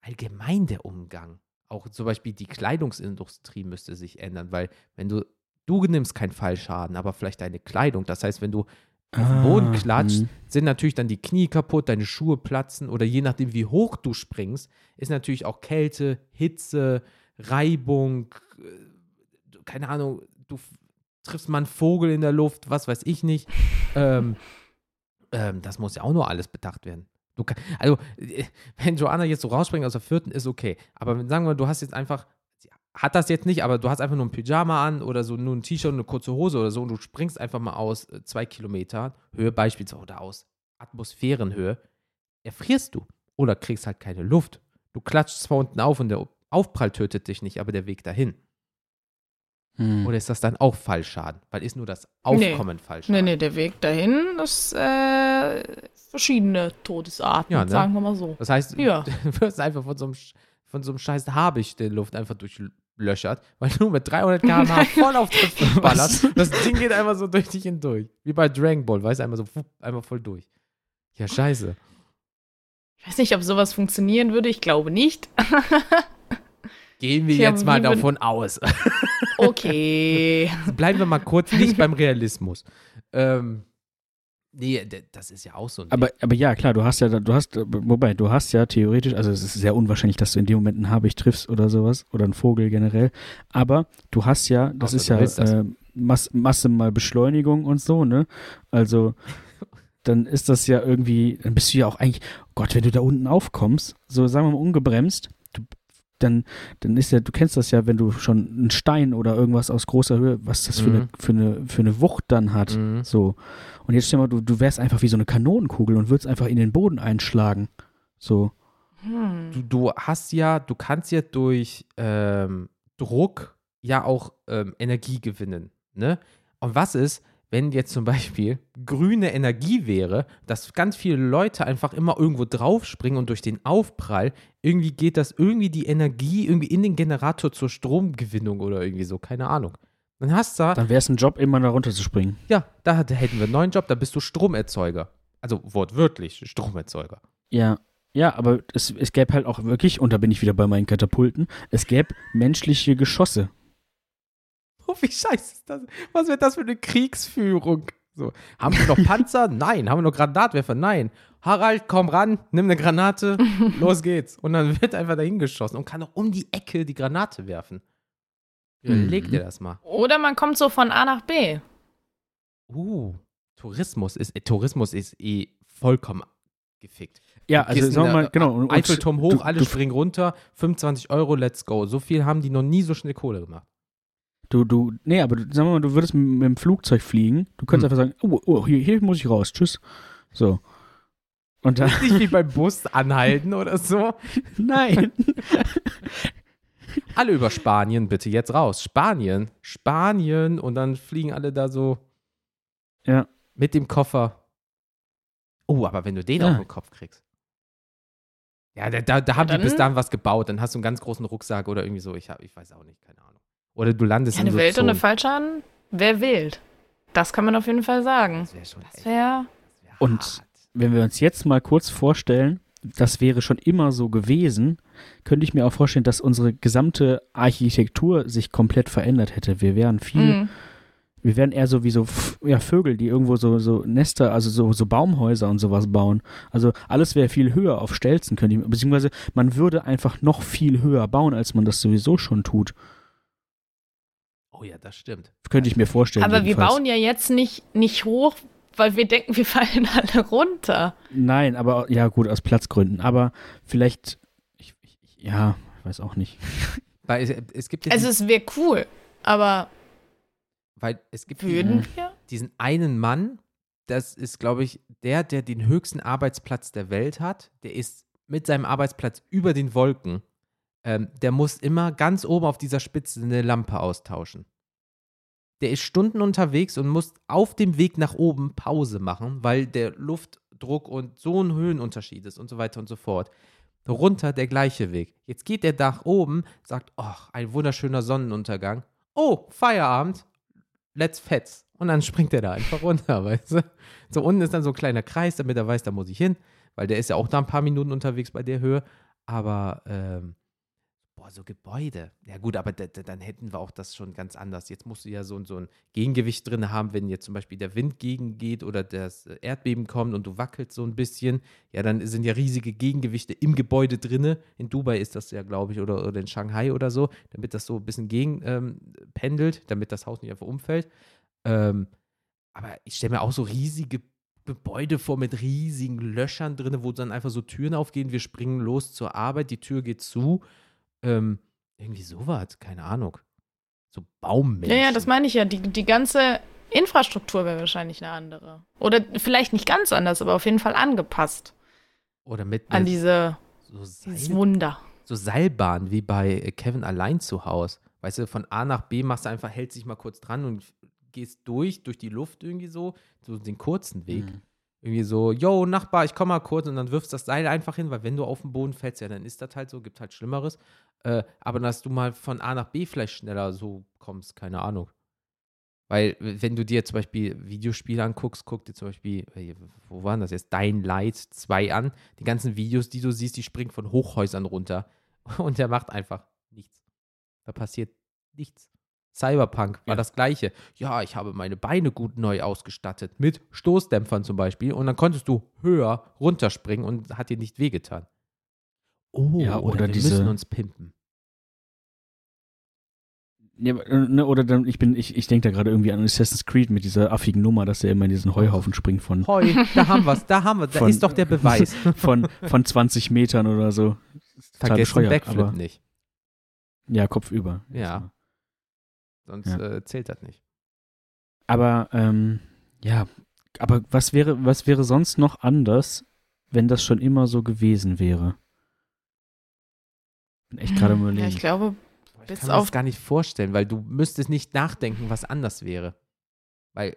allgemein der Umgang. Auch zum Beispiel die Kleidungsindustrie müsste sich ändern, weil wenn du, du nimmst keinen Fallschaden, aber vielleicht deine Kleidung, das heißt, wenn du auf den Boden Ah, klatscht, hm. sind natürlich dann die Knie kaputt, deine Schuhe platzen oder je nachdem, wie hoch du springst, ist natürlich auch Kälte, Hitze, Reibung, äh, keine Ahnung, du triffst mal einen Vogel in der Luft, was weiß ich nicht. ähm, ähm, das muss ja auch nur alles bedacht werden. Du kann, also, äh, wenn Joanna jetzt so rausspringt aus der vierten, ist okay. Aber wenn, sagen wir, du hast jetzt einfach, hat das jetzt nicht, aber du hast einfach nur ein Pyjama an oder so nur ein T-Shirt und eine kurze Hose oder so und du springst einfach mal aus äh, zwei Kilometer Höhe beispielsweise oder aus Atmosphärenhöhe, erfrierst du oder kriegst halt keine Luft. Du klatschst zwar unten auf und der Aufprall tötet dich nicht, aber der Weg dahin. Hm. Oder ist das dann auch Fallschaden? Weil ist nur das Aufkommen Fallschaden? Nee, nee, der Weg dahin ist äh, verschiedene Todesarten, Ja, ne? sagen wir mal so. Das heißt, Ja. du wirst einfach von so einem, von so einem scheiß Habicht der Luft einfach durchlöchert, weil du mit 300 km/h voll auf das ballerst. Das Ding geht einfach so durch dich hindurch. Wie bei Dragon Ball, weißt du, einmal so, wupp, einmal voll durch. Ja, scheiße. Ich weiß nicht, ob sowas funktionieren würde, ich glaube nicht. Gehen wir Ja, jetzt mal davon aus. Okay. Bleiben wir mal kurz nicht beim Realismus. Ähm, nee, das ist ja auch so ein Ding. Aber, aber ja, klar, du hast ja, du hast, wobei, du hast ja theoretisch, also es ist sehr unwahrscheinlich, dass du in dem Moment einen Habicht triffst oder sowas oder einen Vogel generell, aber du hast ja, das Außer ist du ja äh, Mass, Masse mal Beschleunigung und so, ne? Also dann ist das ja irgendwie, dann bist du ja auch eigentlich, oh Gott, wenn du da unten aufkommst, so sagen wir mal ungebremst, dann, dann ist ja, du kennst das ja, wenn du schon einen Stein oder irgendwas aus großer Höhe, was das für, Mhm. eine, für, eine, für eine Wucht dann hat. Mhm. So. Und jetzt stell dir mal, du, du wärst einfach wie so eine Kanonenkugel und würdest einfach in den Boden einschlagen. So. Hm. du, du hast ja, du kannst ja durch ähm, Druck ja auch ähm, Energie gewinnen. Ne? Und was ist, wenn jetzt zum Beispiel grüne Energie wäre, dass ganz viele Leute einfach immer irgendwo draufspringen und durch den Aufprall irgendwie geht das irgendwie die Energie irgendwie in den Generator zur Stromgewinnung oder irgendwie so, keine Ahnung. Dann hast du, Dann wäre es ein Job, immer da runter zu springen. ja, da hätten wir einen neuen Job, da bist du Stromerzeuger. Also wortwörtlich Stromerzeuger. Ja. Ja, aber es, es gäbe halt auch wirklich, und da bin ich wieder bei meinen Katapulten, es gäbe menschliche Geschosse. Oh, wie scheiße ist das? Was wird das für eine Kriegsführung? So, haben wir noch Panzer? Nein. Haben wir noch Granatwerfer? Nein. Harald, komm ran, nimm eine Granate, los geht's. Und dann wird einfach dahin geschossen und kann auch um die Ecke die Granate werfen. Überleg Mhm. dir das mal. Oder man kommt so von A nach B. Uh, Tourismus ist, äh, Tourismus ist eh vollkommen gefickt. Ja, also sagen wir mal, genau. und- Eiffelturm hoch, du, alle du, springen runter, 25 Euro, let's go. So viel haben die noch nie so schnell Kohle gemacht. Du, du, nee, aber du, sagen wir mal, du würdest mit, mit dem Flugzeug fliegen. Du könntest Hm. einfach sagen, oh, oh hier, hier muss ich raus, tschüss. So. Und da, Nicht wie beim Bus anhalten oder so. nein. Alle über Spanien bitte jetzt raus. Spanien, Spanien und dann fliegen alle da so Ja. mit dem Koffer. Oh, aber wenn du den Ja. auf den Kopf kriegst. Ja, da, da, da haben die dann- bis dahin was gebaut. Dann hast du einen ganz großen Rucksack oder irgendwie so. Ich, hab, ich weiß auch nicht, keine Ahnung. Oder du landest Ja, in eine so Welt und eine. Fallschaden, wer wählt? Das kann man auf jeden Fall sagen. Das wäre das wär Und-. Wenn wir uns jetzt mal kurz vorstellen, das wäre schon immer so gewesen, könnte ich mir auch vorstellen, dass unsere gesamte Architektur sich komplett verändert hätte. Wir wären viel Mhm. Wir wären eher so wie so ja, Vögel, die irgendwo so, so Nester, also so, so Baumhäuser und sowas bauen. Also alles wäre viel höher auf Stelzen, könnte ich, beziehungsweise man würde einfach noch viel höher bauen, als man das sowieso schon tut. Oh ja, das stimmt. Könnte ich mir vorstellen. Aber wir jedenfalls. bauen ja jetzt nicht, nicht hoch, weil wir denken, wir fallen alle runter. Nein, aber ja gut, aus Platzgründen. Aber vielleicht, ich, ich, ja, ich weiß auch nicht. Weil es, es gibt Also diesen, es wäre cool, aber weil es gibt diesen, würden wir? diesen einen Mann, das ist, glaube ich, der, der den höchsten Arbeitsplatz der Welt hat. Der ist mit seinem Arbeitsplatz über den Wolken. Ähm, der muss immer ganz oben auf dieser Spitze eine Lampe austauschen. Der ist Stunden unterwegs und muss auf dem Weg nach oben Pause machen, weil der Luftdruck und so ein Höhenunterschied ist und so weiter und so fort. Runter der gleiche Weg. Jetzt geht der nach oben, sagt, ach, ein wunderschöner Sonnenuntergang. Oh, Feierabend. Let's fetz. Und dann springt er da einfach runter, weißt du? So unten ist dann so ein kleiner Kreis, damit er weiß, da muss ich hin, weil der ist ja auch da ein paar Minuten unterwegs bei der Höhe. Aber, ähm, boah, so Gebäude. Ja gut, aber da, da, dann hätten wir auch das schon ganz anders. Jetzt musst du ja so, so ein Gegengewicht drin haben, wenn jetzt zum Beispiel der Wind gegengeht oder das Erdbeben kommt und du wackelst so ein bisschen. Ja, dann sind ja riesige Gegengewichte im Gebäude drinne. In Dubai ist das ja, glaube ich, oder, oder in Shanghai oder so, damit das so ein bisschen gegen ähm, pendelt, damit das Haus nicht einfach umfällt. Ähm, aber ich stelle mir auch so riesige Gebäude vor mit riesigen Löchern drin, wo dann einfach so Türen aufgehen. Wir springen los zur Arbeit, die Tür geht zu. Ähm, irgendwie sowas, keine Ahnung. So Baummenschen. Ja, ja, das meine ich ja. Die, die ganze Infrastruktur wäre wahrscheinlich eine andere. Oder vielleicht nicht ganz anders, aber auf jeden Fall angepasst Oder mit an diese, so, dieses Seil, Wunder. so Seilbahn wie bei äh, Kevin allein zu Hause. Weißt du, von A nach B machst du einfach, hältst dich mal kurz dran und gehst durch, durch die Luft irgendwie so, so den kurzen Weg. Mhm. Irgendwie so, yo, Nachbar, ich komm mal kurz und dann wirfst das Seil einfach hin, weil wenn du auf den Boden fällst, ja, dann ist das halt so, gibt halt Schlimmeres. Äh, aber dass du mal von A nach B vielleicht schneller so kommst, keine Ahnung. Weil, wenn du dir zum Beispiel Videospiele anguckst, guck dir zum Beispiel, wo waren das jetzt? Dein Light 2 an. Die ganzen Videos, die du siehst, die springen von Hochhäusern runter. Und der macht einfach nichts. Da passiert nichts. Cyberpunk war Ja. das gleiche. Ja, ich habe meine Beine gut neu ausgestattet. Mit Stoßdämpfern zum Beispiel. Und dann konntest du höher runterspringen und hat dir nicht wehgetan. Oh, Ja, oder, oder wir diese- müssen uns pimpen. Ja, äh, ne, oder dann, ich bin, ich, ich denke da gerade irgendwie an Assassin's Creed mit dieser affigen Nummer, dass er immer in diesen Heuhaufen springt von, Hoi, da haben wir es, da haben wir Da Von- ist doch der Beweis. von, von 20 Metern oder so. Vergesst den Backflip aber- nicht. Ja, kopfüber. Ja. Sonst Ja. äh, zählt das nicht. Aber, ähm, ja, aber was wäre, was wäre sonst noch anders, wenn das schon immer so gewesen wäre? Bin echt gerade mal Ja, überlegen. ich glaube, Ich Bis kann mir auf- das gar nicht vorstellen, weil du müsstest nicht nachdenken, was anders wäre. Weil,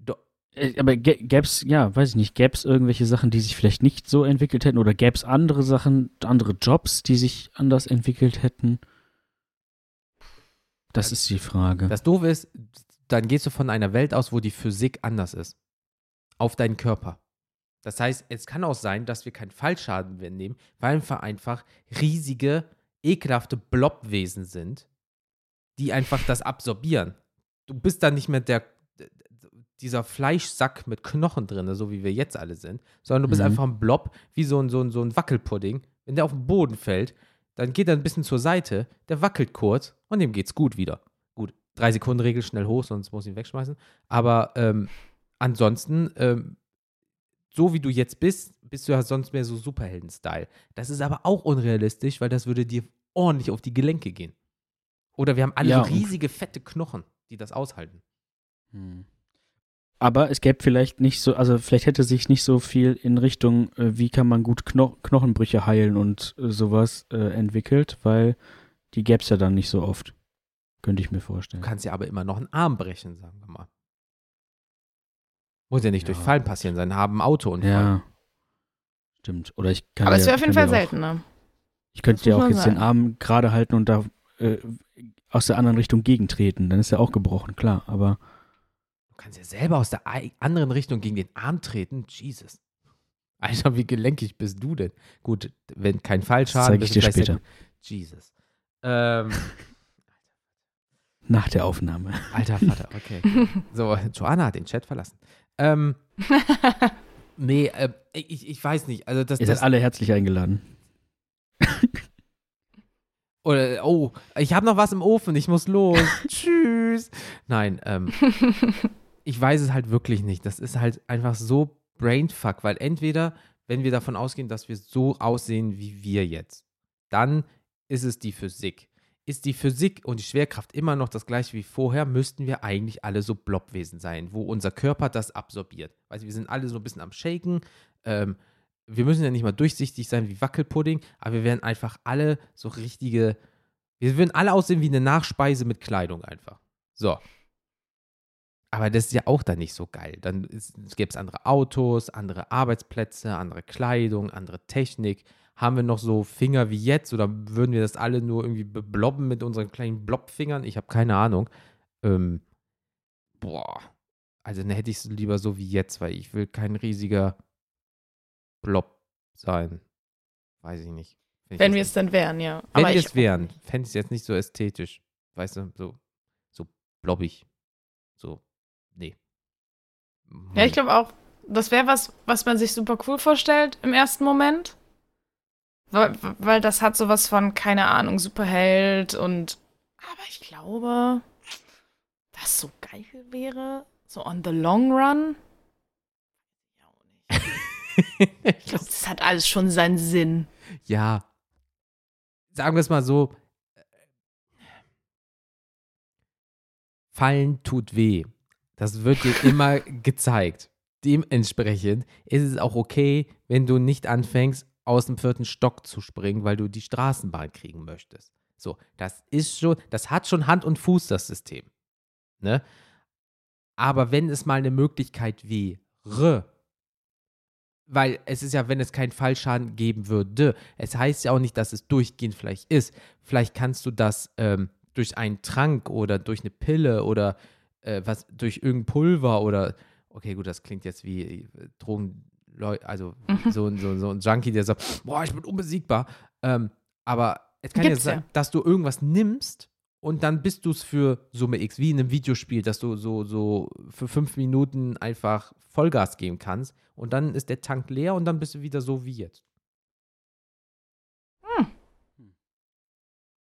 do, Äh, Aber gäbe es, ja, weiß ich nicht, gäbe es irgendwelche Sachen, die sich vielleicht nicht so entwickelt hätten oder gäbe es andere Sachen, andere Jobs, die sich anders entwickelt hätten? Das ist die Frage. das Doofe ist, dann gehst du von einer Welt aus, wo die Physik anders ist. Auf deinen Körper. Das heißt, es kann auch sein, dass wir keinen Fallschaden mehr nehmen, weil wir einfach riesige, ekelhafte Blobwesen sind, die einfach das absorbieren. Du bist dann nicht mehr der, dieser Fleischsack mit Knochen drin, so wie wir jetzt alle sind, sondern du bist Mhm. einfach ein Blob, wie so ein, so, ein, so ein Wackelpudding. Wenn der auf den Boden fällt, dann geht er ein bisschen zur Seite, der wackelt kurz und dem geht's gut wieder. Gut, drei Sekunden Regel schnell hoch, sonst muss ich ihn wegschmeißen. Aber ähm, ansonsten, ähm, so wie du jetzt bist, bist du ja sonst mehr so Superhelden-Style. Das ist aber auch unrealistisch, weil das würde dir ordentlich auf die Gelenke gehen. Oder wir haben alle Ja, so riesige, fette Knochen, die das aushalten. Hm. Aber es gäbe vielleicht nicht so, also vielleicht hätte sich nicht so viel in Richtung, äh, wie kann man gut Kno Knochenbrüche heilen und äh, sowas äh, entwickelt, weil die gäbe es ja dann nicht so oft. Könnte ich mir Du vorstellen. kannst ja aber immer noch einen Arm brechen, sagen wir mal. Muss ja nicht durch Ja. Fallen passieren sein, haben Autounfall. Ja. Stimmt. Oder ich kann Aber ja, es wäre auf jeden Fall seltener. Ich könnte ja auch jetzt den sagen. Arm gerade halten und da äh, aus der anderen Richtung gegentreten. Dann ist er auch gebrochen, klar. Aber Du kannst ja selber aus der anderen Richtung gegen den Arm treten. Jesus. Alter, wie gelenkig bist du denn? Gut, wenn kein Fallschaden, zeige ich dir später. Jesus. Ähm, nach der Aufnahme. alter Vater, okay. So, Joanna hat den Chat verlassen. Ähm, nee, äh, ich, ich weiß nicht. Also das, Ihr seid alle herzlich eingeladen. Oder, oh, ich habe noch was im Ofen, ich muss los. Tschüss. Nein, ähm, ich weiß es halt wirklich nicht. Das ist halt einfach so Brainfuck, weil entweder, wenn wir davon ausgehen, dass wir so aussehen wie wir jetzt, dann ist es die Physik. Ist die Physik und die Schwerkraft immer noch das gleiche wie vorher, müssten wir eigentlich alle so Blobwesen sein, wo unser Körper das absorbiert. Also wir sind alle so ein bisschen am Shaken. Ähm, wir müssen ja nicht mal durchsichtig sein wie Wackelpudding, aber wir werden einfach alle so richtige. Wir würden alle aussehen wie eine Nachspeise mit Kleidung einfach. So. Aber das ist ja auch dann nicht so geil. Dann gäbe es andere Autos, andere Arbeitsplätze, andere Kleidung, andere Technik. Haben wir noch so Finger wie jetzt oder würden wir das alle nur irgendwie beblobben mit unseren kleinen Blobfingern? Ich habe keine Ahnung. Ähm, boah. Also dann hätte ich es lieber so wie jetzt, weil ich will kein riesiger Blob sein. Weiß ich nicht. Find Wenn wir es denn wären, ja. Wenn wir es wären, fände ich es jetzt nicht so ästhetisch. Weißt du, so, so blobbig. So. Ja, ich glaube auch, das wäre was, was man sich super cool vorstellt im ersten Moment. Weil, weil das hat sowas von, keine Ahnung, Superheld und. Aber ich glaube, was so geil wäre, so on the long run. Ja, auch nicht. Ich glaube, das hat alles schon seinen Sinn. ja. Sagen wir es mal so. Fallen tut weh. Das wird dir immer gezeigt. Dementsprechend ist es auch okay, wenn du nicht anfängst, aus dem vierten Stock zu springen, weil du die Straßenbahn kriegen möchtest. So, das ist schon, das hat schon Hand und Fuß, das System. Ne? Aber wenn es mal eine Möglichkeit wäre, weil es ist ja, wenn es keinen Fallschaden geben würde, es heißt ja auch nicht, dass es durchgehend vielleicht ist. Vielleicht kannst du das ähm, durch einen Trank oder durch eine Pille oder äh, was durch irgendein Pulver oder okay, gut, das klingt jetzt wie äh, Drogen, also Mhm. so, ein- so, so ein Junkie, der sagt, boah, ich bin unbesiegbar. Ähm, aber es kann Gibt's ja sein, ja. dass du irgendwas nimmst und dann bist du es für Summe X, wie in einem Videospiel, dass du so, so für fünf Minuten einfach Vollgas geben kannst und dann ist der Tank leer und dann bist du wieder so wie jetzt. Hm.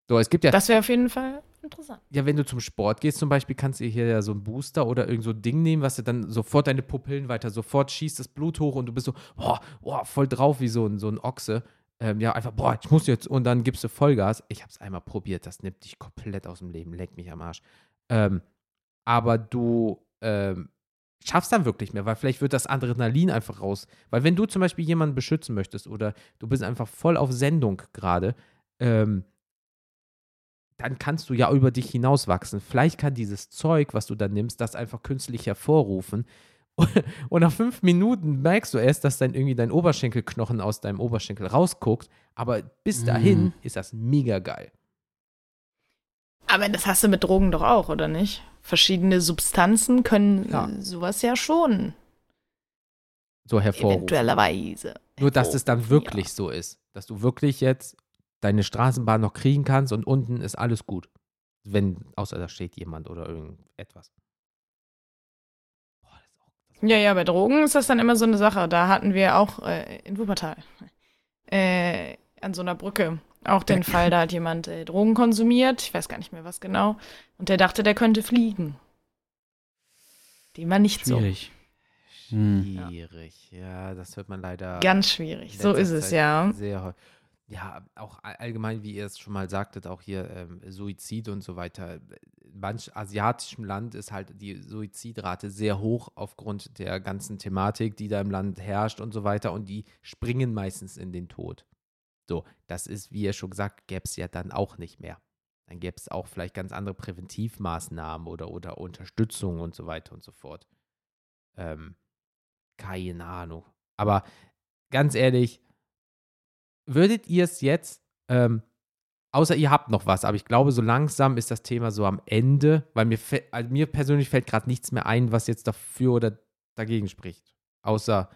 So, es gibt ja, Das wäre auf jeden Fall interessant. ja, wenn du zum Sport gehst zum Beispiel, kannst du hier ja so ein Booster oder irgend so ein Ding nehmen, was du dann sofort deine Pupillen weiter, sofort schießt das Blut hoch und du bist so, boah, boah voll drauf wie so ein, so ein Ochse. Ähm, ja, einfach, boah, ich muss jetzt und dann gibst du Vollgas. Ich hab's einmal probiert, das nimmt dich komplett aus dem Leben, leckt mich am Arsch. Ähm, aber du ähm, schaffst dann wirklich mehr, weil vielleicht wird das Adrenalin einfach raus. Weil wenn du zum Beispiel jemanden beschützen möchtest oder du bist einfach voll auf Sendung gerade, ähm, dann kannst du ja über dich hinauswachsen. Vielleicht kann dieses Zeug, was du dann nimmst, das einfach künstlich hervorrufen. Und nach fünf Minuten merkst du erst, dass dann irgendwie dein Oberschenkelknochen aus deinem Oberschenkel rausguckt. Aber bis dahin Mhm. ist das mega geil. Aber das hast du mit Drogen doch auch, oder nicht? Verschiedene Substanzen können Ja. äh, sowas ja schon. So hervorrufen. Eventuellerweise. Nur, dass es dann wirklich so ist. Dass du wirklich jetzt deine Straßenbahn noch kriegen kannst und unten ist alles gut. Wenn, außer da steht jemand oder irgendetwas. Boah, das ist auch, Ja, ja, bei Drogen ist das dann immer so eine Sache. Da hatten wir auch äh, in Wuppertal äh, an so einer Brücke auch den Fall, da hat jemand äh, Drogen konsumiert. Ich weiß gar nicht mehr was genau. Und der dachte, der könnte fliegen. Dem war nicht Schwierig. Hm. schwierig. Ja, das hört man leider. so. Ganz schwierig. So ist es, Zeit ja. Sehr häufig. Ja, auch all- allgemein, wie ihr es schon mal sagtet, auch hier ähm, Suizid und so weiter. in manch asiatischem Land ist halt die Suizidrate sehr hoch aufgrund der ganzen Thematik, die da im Land herrscht und so weiter. Und die springen meistens in den Tod. So, das ist, wie ihr schon gesagt, gäbe es ja dann auch nicht mehr. Dann gäbe es auch vielleicht ganz andere Präventivmaßnahmen oder, oder Unterstützung und so weiter und so fort. Ähm, keine Ahnung. Aber ganz ehrlich, würdet ihr es jetzt, ähm, außer ihr habt noch was, aber ich glaube, so langsam ist das Thema so am Ende, weil mir, also mir persönlich fällt gerade nichts mehr ein, was jetzt dafür oder dagegen spricht. Außer,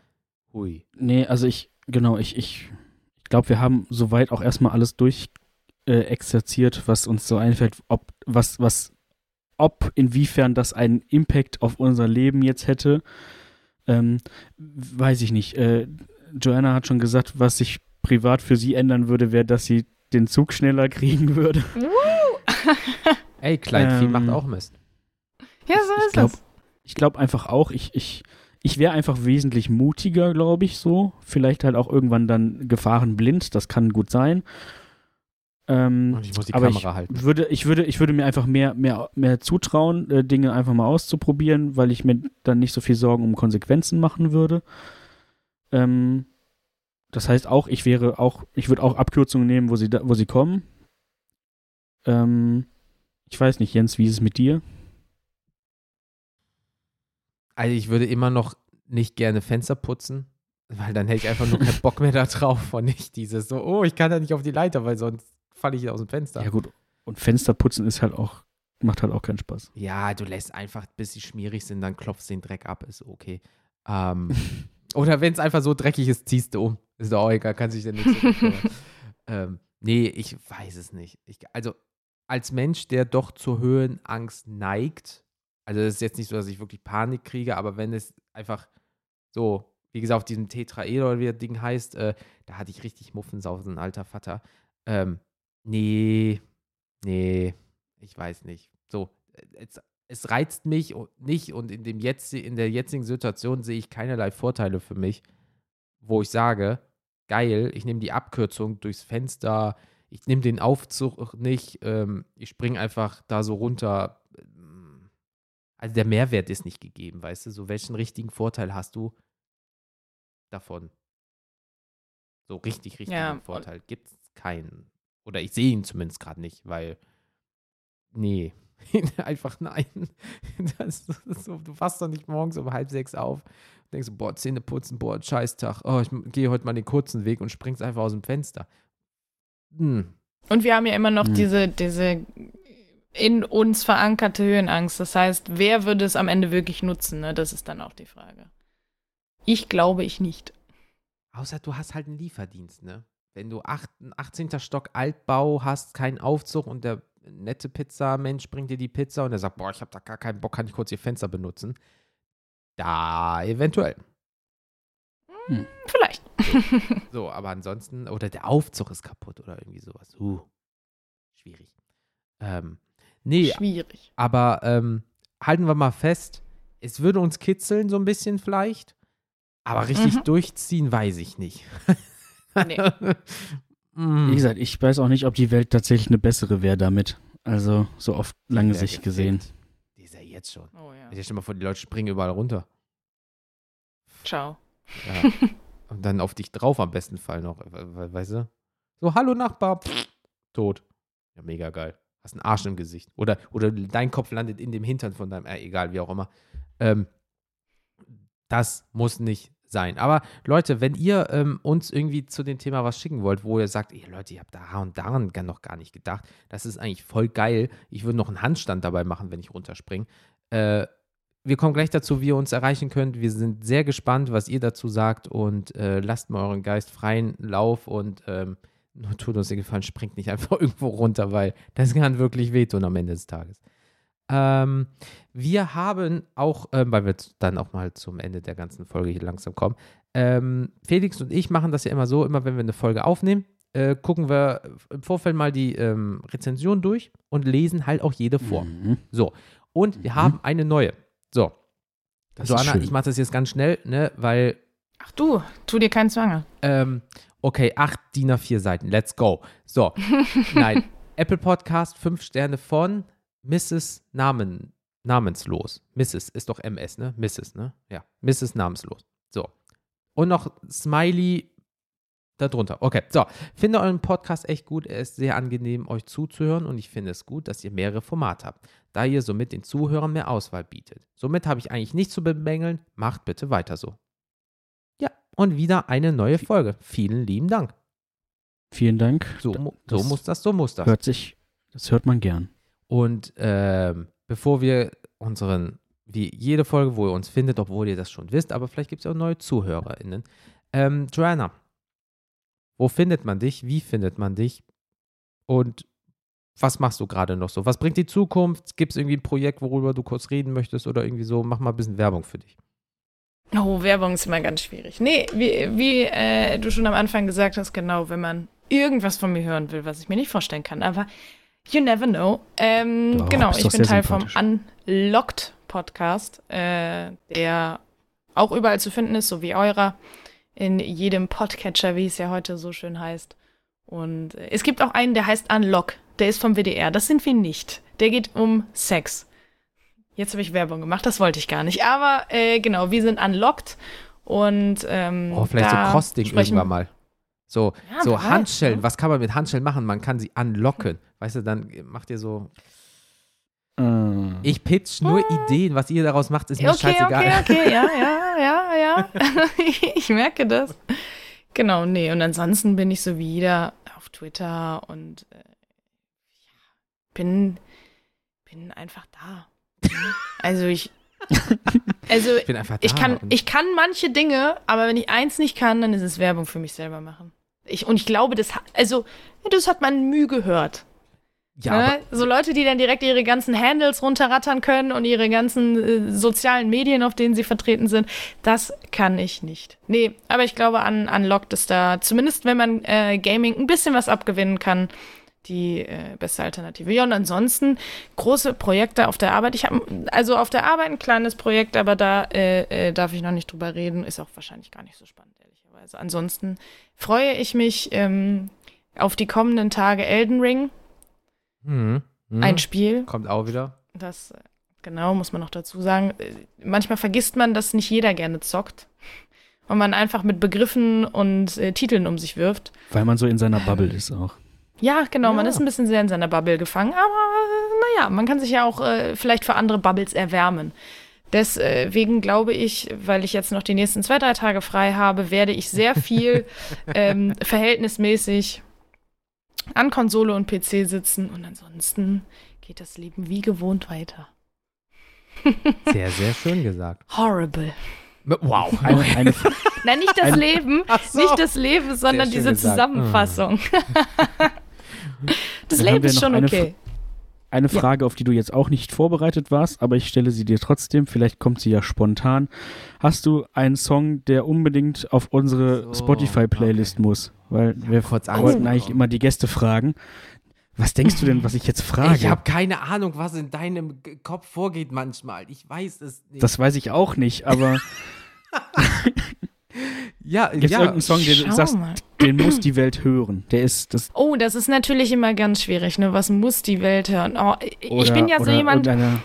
hui. Nee, also ich, genau, ich, ich, ich glaube, wir haben soweit auch erstmal alles durch äh, exerziert, was uns so einfällt, ob, was, was, ob, inwiefern das einen Impact auf unser Leben jetzt hätte. Ähm, weiß ich nicht. Äh, Joanna hat schon gesagt, was sich privat für sie ändern würde, wäre, dass sie den Zug schneller kriegen würde. Ey, Kleinvieh Ähm, macht auch Mist. Ja, so ich ist glaub- es. Ich glaube einfach auch, ich, ich, ich wäre einfach wesentlich mutiger, glaube ich, so. Vielleicht halt auch irgendwann dann gefahrenblind, das kann gut sein. Ähm, Und ich muss die aber Kamera ich halten. Würde, ich, würde, ich würde mir einfach mehr, mehr, mehr zutrauen, äh, Dinge einfach mal auszuprobieren, weil ich mir dann nicht so viel Sorgen um Konsequenzen machen würde. Ähm, das heißt auch, ich wäre auch, ich würde auch Abkürzungen nehmen, wo sie, da, wo sie kommen. Ähm, ich weiß nicht, Jens, wie ist es mit dir? Also ich würde immer noch nicht gerne Fenster putzen, weil dann hätte ich einfach nur keinen Bock mehr da drauf und nicht dieses so, oh, ich kann da nicht auf die Leiter, weil sonst falle ich aus dem Fenster. Ja gut, und Fensterputzen ist halt auch, macht halt auch keinen Spaß. Ja, du lässt einfach, bis sie schmierig sind, dann klopfst du den Dreck ab, ist okay. Ähm, oder wenn es einfach so dreckig ist, ziehst du um. Ist doch auch egal, kann sich drum kümmern. ähm, Nee, ich weiß es nicht. Ich, also als Mensch, der doch zur Höhenangst neigt, also es ist jetzt nicht so, dass ich wirklich Panik kriege, aber wenn es einfach so, wie gesagt, auf diesem Tetraeder oder wie das Ding heißt, äh, da hatte ich richtig Muffensausen, alter Vater. Ähm, nee, nee, ich weiß nicht. So, äh, es, es reizt mich nicht und in, dem jetzt, in der jetzigen Situation sehe ich keinerlei Vorteile für mich, wo ich sage, geil, ich nehme die Abkürzung durchs Fenster, ich nehme den Aufzug nicht, ähm, ich springe einfach da so runter. Also der Mehrwert ist nicht gegeben, weißt du? So welchen richtigen Vorteil hast du davon? So richtig, richtigen Ja, Vorteil gibt es keinen. Oder ich sehe ihn zumindest gerade nicht, weil nee, einfach nein. Das, so, du wachst doch nicht morgens um halb sechs auf und denkst, so, boah, Zähne putzen, boah, Scheißtag. Oh, ich gehe heute mal den kurzen Weg und springst einfach aus dem Fenster. Hm. Und wir haben ja immer noch Hm. diese, diese in uns verankerte Höhenangst. Das heißt, wer würde es am Ende wirklich nutzen? Ne? Das ist dann auch die Frage. Ich glaube ich nicht. Außer du hast halt einen Lieferdienst, ne? Wenn du acht, 18. Stock Altbau hast, keinen Aufzug und der nette Pizzamensch bringt dir die Pizza und er sagt, boah, ich habe da gar keinen Bock, kann ich kurz ihr Fenster benutzen? Da eventuell. Vielleicht. So, aber ansonsten, oder der Aufzug ist kaputt oder irgendwie sowas. Uh, schwierig. Ähm, nee, Schwierig. aber ähm, halten wir mal fest, es würde uns kitzeln so ein bisschen vielleicht, aber richtig Mhm. durchziehen weiß ich nicht. Nee. Mm. Wie gesagt, ich weiß auch nicht, ob die Welt tatsächlich eine bessere wäre damit. Also so auf lange Der Sicht gesehen. Die ist ja jetzt schon. Oh ja. Ich stell mal vor, die Leute springen überall runter. Ciao. Ja. Und dann auf dich drauf am besten Fall noch. we- we- Weißt du? So, hallo Nachbar. Pff, tot. Ja, mega geil. Hast einen Arsch im Gesicht. Oder, oder dein Kopf landet in dem Hintern von deinem, äh, egal, wie auch immer. Ähm, das muss nicht sein. Aber Leute, wenn ihr ähm, uns irgendwie zu dem Thema was schicken wollt, wo ihr sagt, ey Leute, ihr habt da und daran noch gar nicht gedacht, das ist eigentlich voll geil. Ich würde noch einen Handstand dabei machen, wenn ich runterspringe. Äh, wir kommen gleich dazu, wie ihr uns erreichen könnt. Wir sind sehr gespannt, was ihr dazu sagt und äh, lasst mal euren Geist freien Lauf und ähm, nur tut uns den Gefallen, springt nicht einfach irgendwo runter, weil das kann wirklich wehtun am Ende des Tages. Ähm, wir haben auch, ähm, weil wir jetzt dann auch mal zum Ende der ganzen Folge hier langsam kommen, ähm, Felix und ich machen das ja immer so, immer wenn wir eine Folge aufnehmen, äh, gucken wir im Vorfeld mal die ähm, Rezension durch und lesen halt auch jede vor. Mhm. So, und wir Mhm. haben eine neue. So, Das so ist Anna, schön. ich mache das jetzt ganz schnell, ne, weil, Ach du, tu dir keinen Zwang an. ähm, okay, acht DIN A4 Seiten, let's go. So, nein, Apple Podcast, fünf Sterne von Mrs. Namen, namenslos. Mrs. ist doch MS, ne? Mrs., ne? Ja, Mrs. namenslos. So. Und noch Smiley darunter. Okay, so. Finde euren Podcast echt gut. Er ist sehr angenehm, euch zuzuhören und ich finde es gut, dass ihr mehrere Formate habt, da ihr somit den Zuhörern mehr Auswahl bietet. Somit habe ich eigentlich nichts zu bemängeln. Macht bitte weiter so. Ja, und wieder eine neue Folge. Vielen lieben Dank. Vielen Dank. So, so muss das, so muss das. Hört sich, das hört man gern. Und ähm, bevor wir unseren, wie jede Folge, wo ihr uns findet, obwohl ihr das schon wisst, aber vielleicht gibt es auch neue ZuhörerInnen. Ähm, Joanna, wo findet man dich? Wie findet man dich? Und was machst du gerade noch so? Was bringt die Zukunft? Gibt es irgendwie ein Projekt, worüber du kurz reden möchtest oder irgendwie so? Mach mal ein bisschen Werbung für dich. Oh, Werbung ist immer ganz schwierig. Nee, wie, wie äh, du schon am Anfang gesagt hast, genau, wenn man irgendwas von mir hören will, was ich mir nicht vorstellen kann, aber you never know. Ähm, Doch, genau, ich bin Teil vom. Unlocked Podcast, äh, der auch überall zu finden ist, so wie eurer, in jedem Podcatcher, wie es ja heute so schön heißt. Und äh, es gibt auch einen, der heißt Unlock, der ist vom WDR, das sind wir nicht. Der geht um Sex. Jetzt habe ich Werbung gemacht, das wollte ich gar nicht. Aber äh, genau, wir sind unlocked und ähm, Oh, vielleicht da so Crossding sprechen- irgendwann mal. So, Ja, so Handschellen. ne? Was kann man mit Handschellen machen? Man kann sie anlocken. Weißt du, dann macht ihr so. Äh, Ich pitch nur Ideen. Was ihr daraus macht, ist mir Okay, scheißegal. okay, okay, ja, ja, ja, ja. ich merke das. Genau, nee, und ansonsten bin ich so wieder auf Twitter und äh, ja, bin, bin einfach da. Also ich, also Ich bin einfach da. ich kann, ich kann manche Dinge, aber wenn ich eins nicht kann, dann ist es Werbung für mich selber machen. Ich, und ich glaube, das hat, also, das hat man Mühe gehört. Ja, ne? So Leute, die dann direkt ihre ganzen Handles runterrattern können und ihre ganzen äh, sozialen Medien, auf denen sie vertreten sind, das kann ich nicht. Nee, aber ich glaube, an Unlocked ist da, zumindest wenn man äh, Gaming ein bisschen was abgewinnen kann, die äh, beste Alternative. Ja, und ansonsten große Projekte auf der Arbeit. Ich habe also auf der Arbeit ein kleines Projekt, aber da äh, äh, darf ich noch nicht drüber reden. Ist auch wahrscheinlich gar nicht so spannend, ehrlicherweise. Ansonsten freue ich mich ähm, auf die kommenden Tage Elden Ring. Mhm. Mhm. Ein Spiel, Kommt auch wieder. das, äh, genau, muss man noch dazu sagen. Äh, Manchmal vergisst man, dass nicht jeder gerne zockt. Und man einfach mit Begriffen und äh, Titeln um sich wirft. weil man so in seiner Bubble ist auch. Ja, genau, man Ja. ist ein bisschen sehr in seiner Bubble gefangen, aber äh, naja, man kann sich ja auch äh, vielleicht für andere Bubbles erwärmen. Deswegen glaube ich, weil ich jetzt noch die nächsten zwei, drei Tage frei habe, werde ich sehr viel ähm, verhältnismäßig an Konsole und PC sitzen und ansonsten geht das Leben wie gewohnt weiter. Sehr, sehr schön gesagt. Horrible. Wow. Eine, eine, Nein, nicht das Ein- Leben, so. nicht das Leben, sondern diese gesagt. Zusammenfassung. das Dann Leben ist schon eine okay. Eine Ja. Frage, auf die du jetzt auch nicht vorbereitet warst, aber ich stelle sie dir trotzdem. Vielleicht kommt sie ja spontan. Hast du einen Song, der unbedingt auf unsere So, Spotify-Playlist okay. muss? Weil wir kurz wollten eigentlich immer die Gäste fragen. Was denkst du denn, was ich jetzt frage? Ich habe keine Ahnung, was in deinem Kopf vorgeht manchmal. Ich weiß es nicht. das weiß ich auch nicht, aber ja, gibt es ja. irgendeinen Song, den du sagst, mal. den muss die Welt hören? Der ist das Oh, das ist natürlich immer ganz schwierig, ne? Was muss die Welt hören? Oh, ich oder, bin ja so jemand, irgendeine-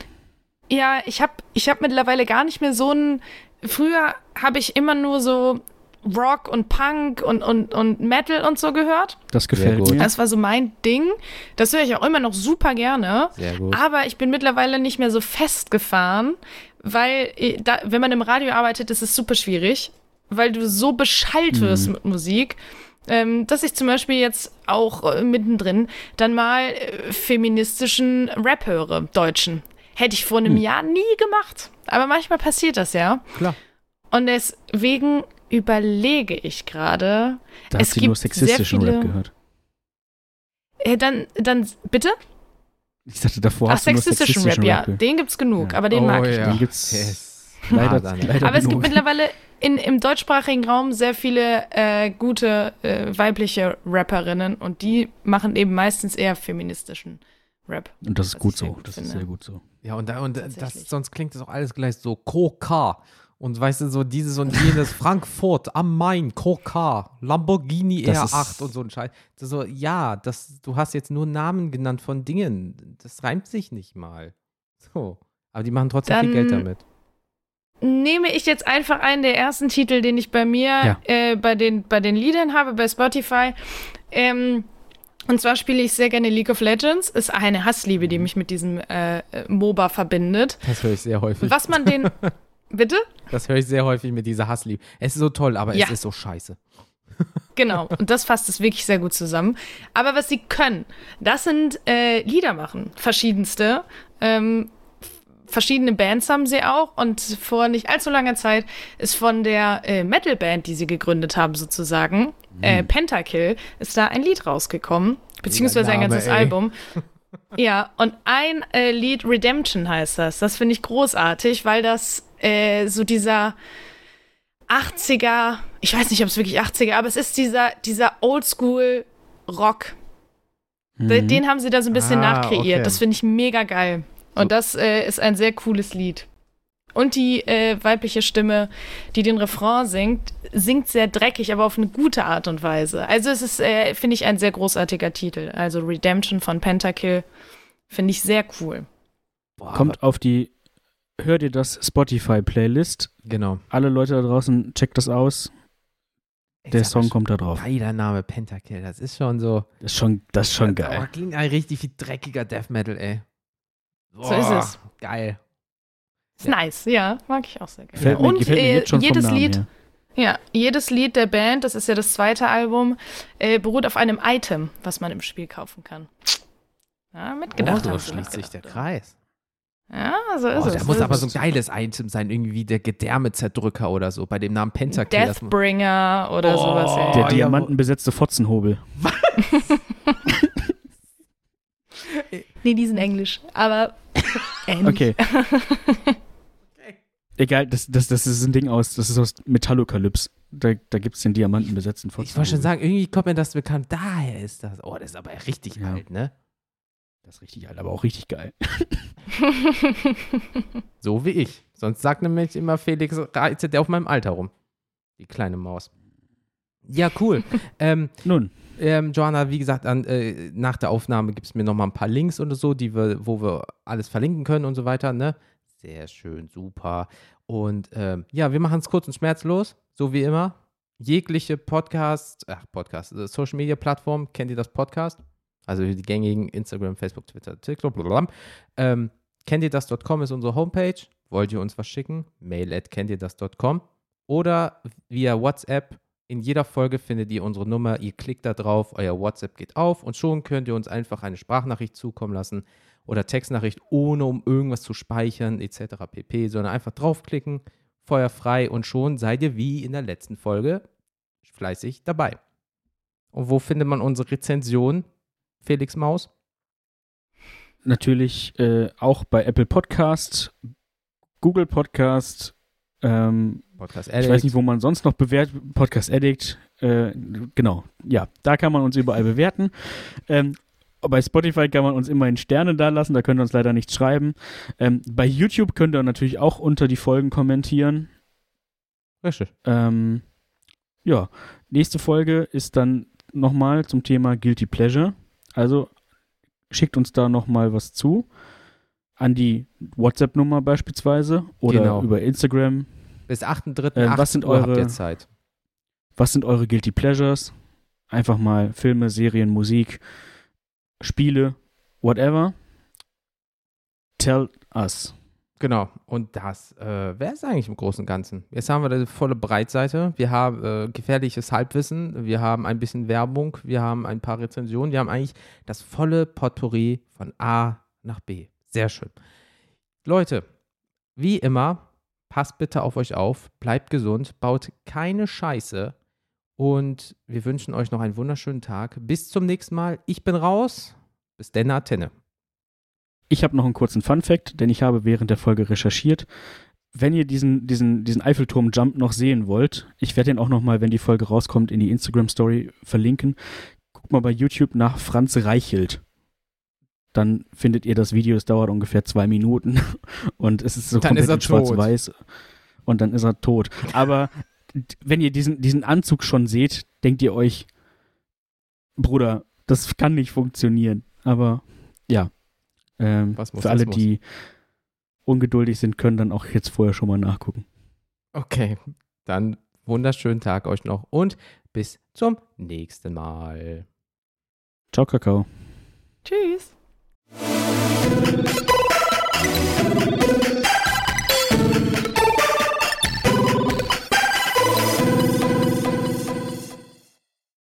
ja, ich habe ich hab mittlerweile gar nicht mehr so ein. Früher habe ich immer nur so Rock und Punk und, und, und Metal und so gehört. Das gefällt gut. mir. Das war so mein Ding. Das höre ich auch immer noch super gerne. Sehr gut. Aber ich bin mittlerweile nicht mehr so festgefahren, weil, äh, da, wenn man im Radio arbeitet, ist es super schwierig, weil du so beschallt wirst mit Musik, ähm, dass ich zum Beispiel jetzt auch äh, mittendrin dann mal äh, feministischen Rap höre, deutschen. Hätte ich vor einem Jahr nie gemacht. Aber manchmal passiert das ja. Klar. Und deswegen überlege ich gerade. Da es sie gibt nur sehr sexistischen viele- Rap gehört. Äh, dann, dann, bitte? Ich dachte, davor Ach, hast du nur sexistischen sexistischen Rap, ja. Rap gehört. Den gibt's genug, Ja. aber den oh, mag ich ja. Den gibt's Yes. Leider, Ah, dann- leider Aber es gibt mittlerweile in, im deutschsprachigen Raum sehr viele äh, gute äh, weibliche Rapperinnen und die machen eben meistens eher feministischen Rap. Und das ist gut so. gut Das finde. ist sehr gut so. Ja, und, da, und das, sonst klingt das auch alles gleich so Coca Und weißt du, so dieses und jenes, Frankfurt am Main, KK, Lamborghini Das R8 ist- und so ein Scheiß. Das so, ja, das, du hast jetzt nur Namen genannt von Dingen. Das reimt sich nicht mal. So. Aber die machen trotzdem viel Dann- Geld damit. Nehme ich jetzt einfach einen der ersten Titel, den ich bei mir Ja. äh, bei, den, bei den Liedern habe, bei Spotify. Ähm, und zwar spiele ich sehr gerne League of Legends. Ist eine Hassliebe, die mich mit diesem äh, MOBA verbindet. Das höre ich sehr häufig. Was man den. Bitte? Das höre ich sehr häufig mit dieser Hassliebe. Es ist so toll, aber Ja. es ist so scheiße. Genau, und das fasst es wirklich sehr gut zusammen. Aber was sie können, das sind äh, Lieder machen, verschiedenste. Ähm, verschiedene Bands haben sie auch und vor nicht allzu langer Zeit ist von der äh, Metalband, die sie gegründet haben, sozusagen, äh, Pentakill, ist da ein Lied rausgekommen, beziehungsweise ein Name, ganzes ey. Album. Ja, und ein äh, Lied Redemption heißt das. Das finde ich großartig, weil das äh, so dieser 80er, ich weiß nicht, ob es wirklich 80er, aber es ist dieser, dieser Oldschool-Rock. Mhm. Den haben sie da so ein bisschen Ah, nachkreiert. okay. Das finde ich mega geil. Und das äh, ist ein sehr cooles Lied. Und die äh, weibliche Stimme, die den Refrain singt, singt sehr dreckig, aber auf eine gute Art und Weise. Also es ist, äh, finde ich, ein sehr großartiger Titel. Also Redemption von Pentakill finde ich sehr cool. Boah, Kommt auf die Hör dir das Spotify-Playlist. Genau. Alle Leute da draußen, checkt das aus. Der Song kommt da drauf. Geiler Name, Pentakill. Das ist schon so. Das ist schon, das ist schon Das geil. klingt ein richtig wie dreckiger Death Metal, ey. So ist es. Geil. Ist nice, ja, mag ich auch sehr gerne. Gefällt mir, und gefällt mir äh, jetzt schon jedes vom Namen Lied, her. ja, jedes Lied der Band, das ist ja das zweite Album, äh, beruht auf einem Item, was man im Spiel kaufen kann. Ja, mitgedacht. oh, so schließt sich der. Kreis. Ja, so ist Oh, es. da muss aber so ein es. geiles Item sein, irgendwie wie der Gedärmezerdrücker oder so, bei dem Namen Pentakill. Deathbringer oder Oh. sowas. Ja. Der ja, diamantenbesetzte Fotzenhobel. Nee, die sind Englisch. Aber ähnlich. Okay. Egal, das, das, das ist ein Ding aus, das ist aus Metallokalypse. Da, da gibt es den diamantenbesetzten Fotzenhobel. Ich wollte schon sagen, irgendwie kommt mir das bekannt. Daher ist das. Oh, das ist aber richtig Ja. alt, ne? Das ist richtig alt, aber auch richtig geil. So wie ich. Sonst sagt nämlich immer Felix, reitet der auf meinem Alter rum. Die kleine Maus. Ja, cool. ähm, Nun, ähm, Joanna, wie gesagt, an, äh, nach der Aufnahme gibt es mir nochmal ein paar Links oder so, die wir, wo wir alles verlinken können und so weiter, ne? Sehr schön, super. Und ähm, ja, wir machen es kurz und schmerzlos, so wie immer. Jegliche Podcast, ach, Podcast, äh, Social Media Plattform, kennt ihr das Podcast? Also die gängigen Instagram, Facebook, Twitter, TikTok, blablabla. Ähm, kennt ihr das.com ist unsere Homepage. Wollt ihr uns was schicken? Mail at kennt ihr das.com oder via WhatsApp. In jeder Folge findet ihr unsere Nummer. Ihr klickt da drauf, euer WhatsApp geht auf und schon könnt ihr uns einfach eine Sprachnachricht zukommen lassen oder Textnachricht, ohne um irgendwas zu speichern etc. pp, sondern einfach draufklicken, Feuer frei und schon seid ihr wie in der letzten Folge fleißig dabei. Und wo findet man unsere Rezension, Felix Maus? natürlich äh, auch bei Apple Podcast, Google Podcast, ähm, Podcast ich weiß nicht, wo man sonst noch bewertet, Podcast Addict, äh, genau, ja, da kann man uns überall bewerten. Ähm, bei Spotify kann man uns immerhin Sterne da lassen, da könnt ihr uns leider nichts schreiben. Ähm, bei YouTube könnt ihr natürlich auch unter die Folgen kommentieren. Richtig. Ähm, ja, nächste Folge ist dann nochmal zum Thema Guilty Pleasure. Also schickt uns da nochmal was zu. An die WhatsApp-Nummer beispielsweise oder Genau. über Instagram. Bis 8.3. Äh, 8 was sind Uhr habt eure- ihr Zeit. Was sind eure Guilty Pleasures? Einfach mal Filme, Serien, Musik, Spiele, whatever. Tell us. Genau, und das äh, wäre es eigentlich im Großen und Ganzen. Jetzt haben wir die volle Breitseite. Wir haben äh, gefährliches Halbwissen, wir haben ein bisschen Werbung, wir haben ein paar Rezensionen, wir haben eigentlich das volle Potpourri von A nach B. Sehr schön. Leute, wie immer, passt bitte auf euch auf, bleibt gesund, baut keine Scheiße und wir wünschen euch noch einen wunderschönen Tag. Bis zum nächsten Mal. Ich bin raus. Bis denn, Tenne. Ich habe noch einen kurzen Fun-Fact, denn ich habe während der Folge recherchiert. Wenn ihr diesen, diesen, diesen Eiffelturm-Jump noch sehen wollt, ich werde den auch nochmal, wenn die Folge rauskommt, in die Instagram-Story verlinken. Guckt mal bei YouTube nach Franz Reichelt. Dann findet ihr das Video, es dauert ungefähr zwei Minuten und es ist so Dann ist komplett er schwarz-weiß. und dann ist er tot. Aber wenn ihr diesen, diesen Anzug schon seht, denkt ihr euch, Bruder, das kann nicht funktionieren. Aber ja, ähm, Was muss, für alle, die ungeduldig sind, können dann auch jetzt vorher schon mal nachgucken. Okay, dann wunderschönen Tag euch noch und bis zum nächsten Mal. Ciao, Kakao. Tschüss. ピッ!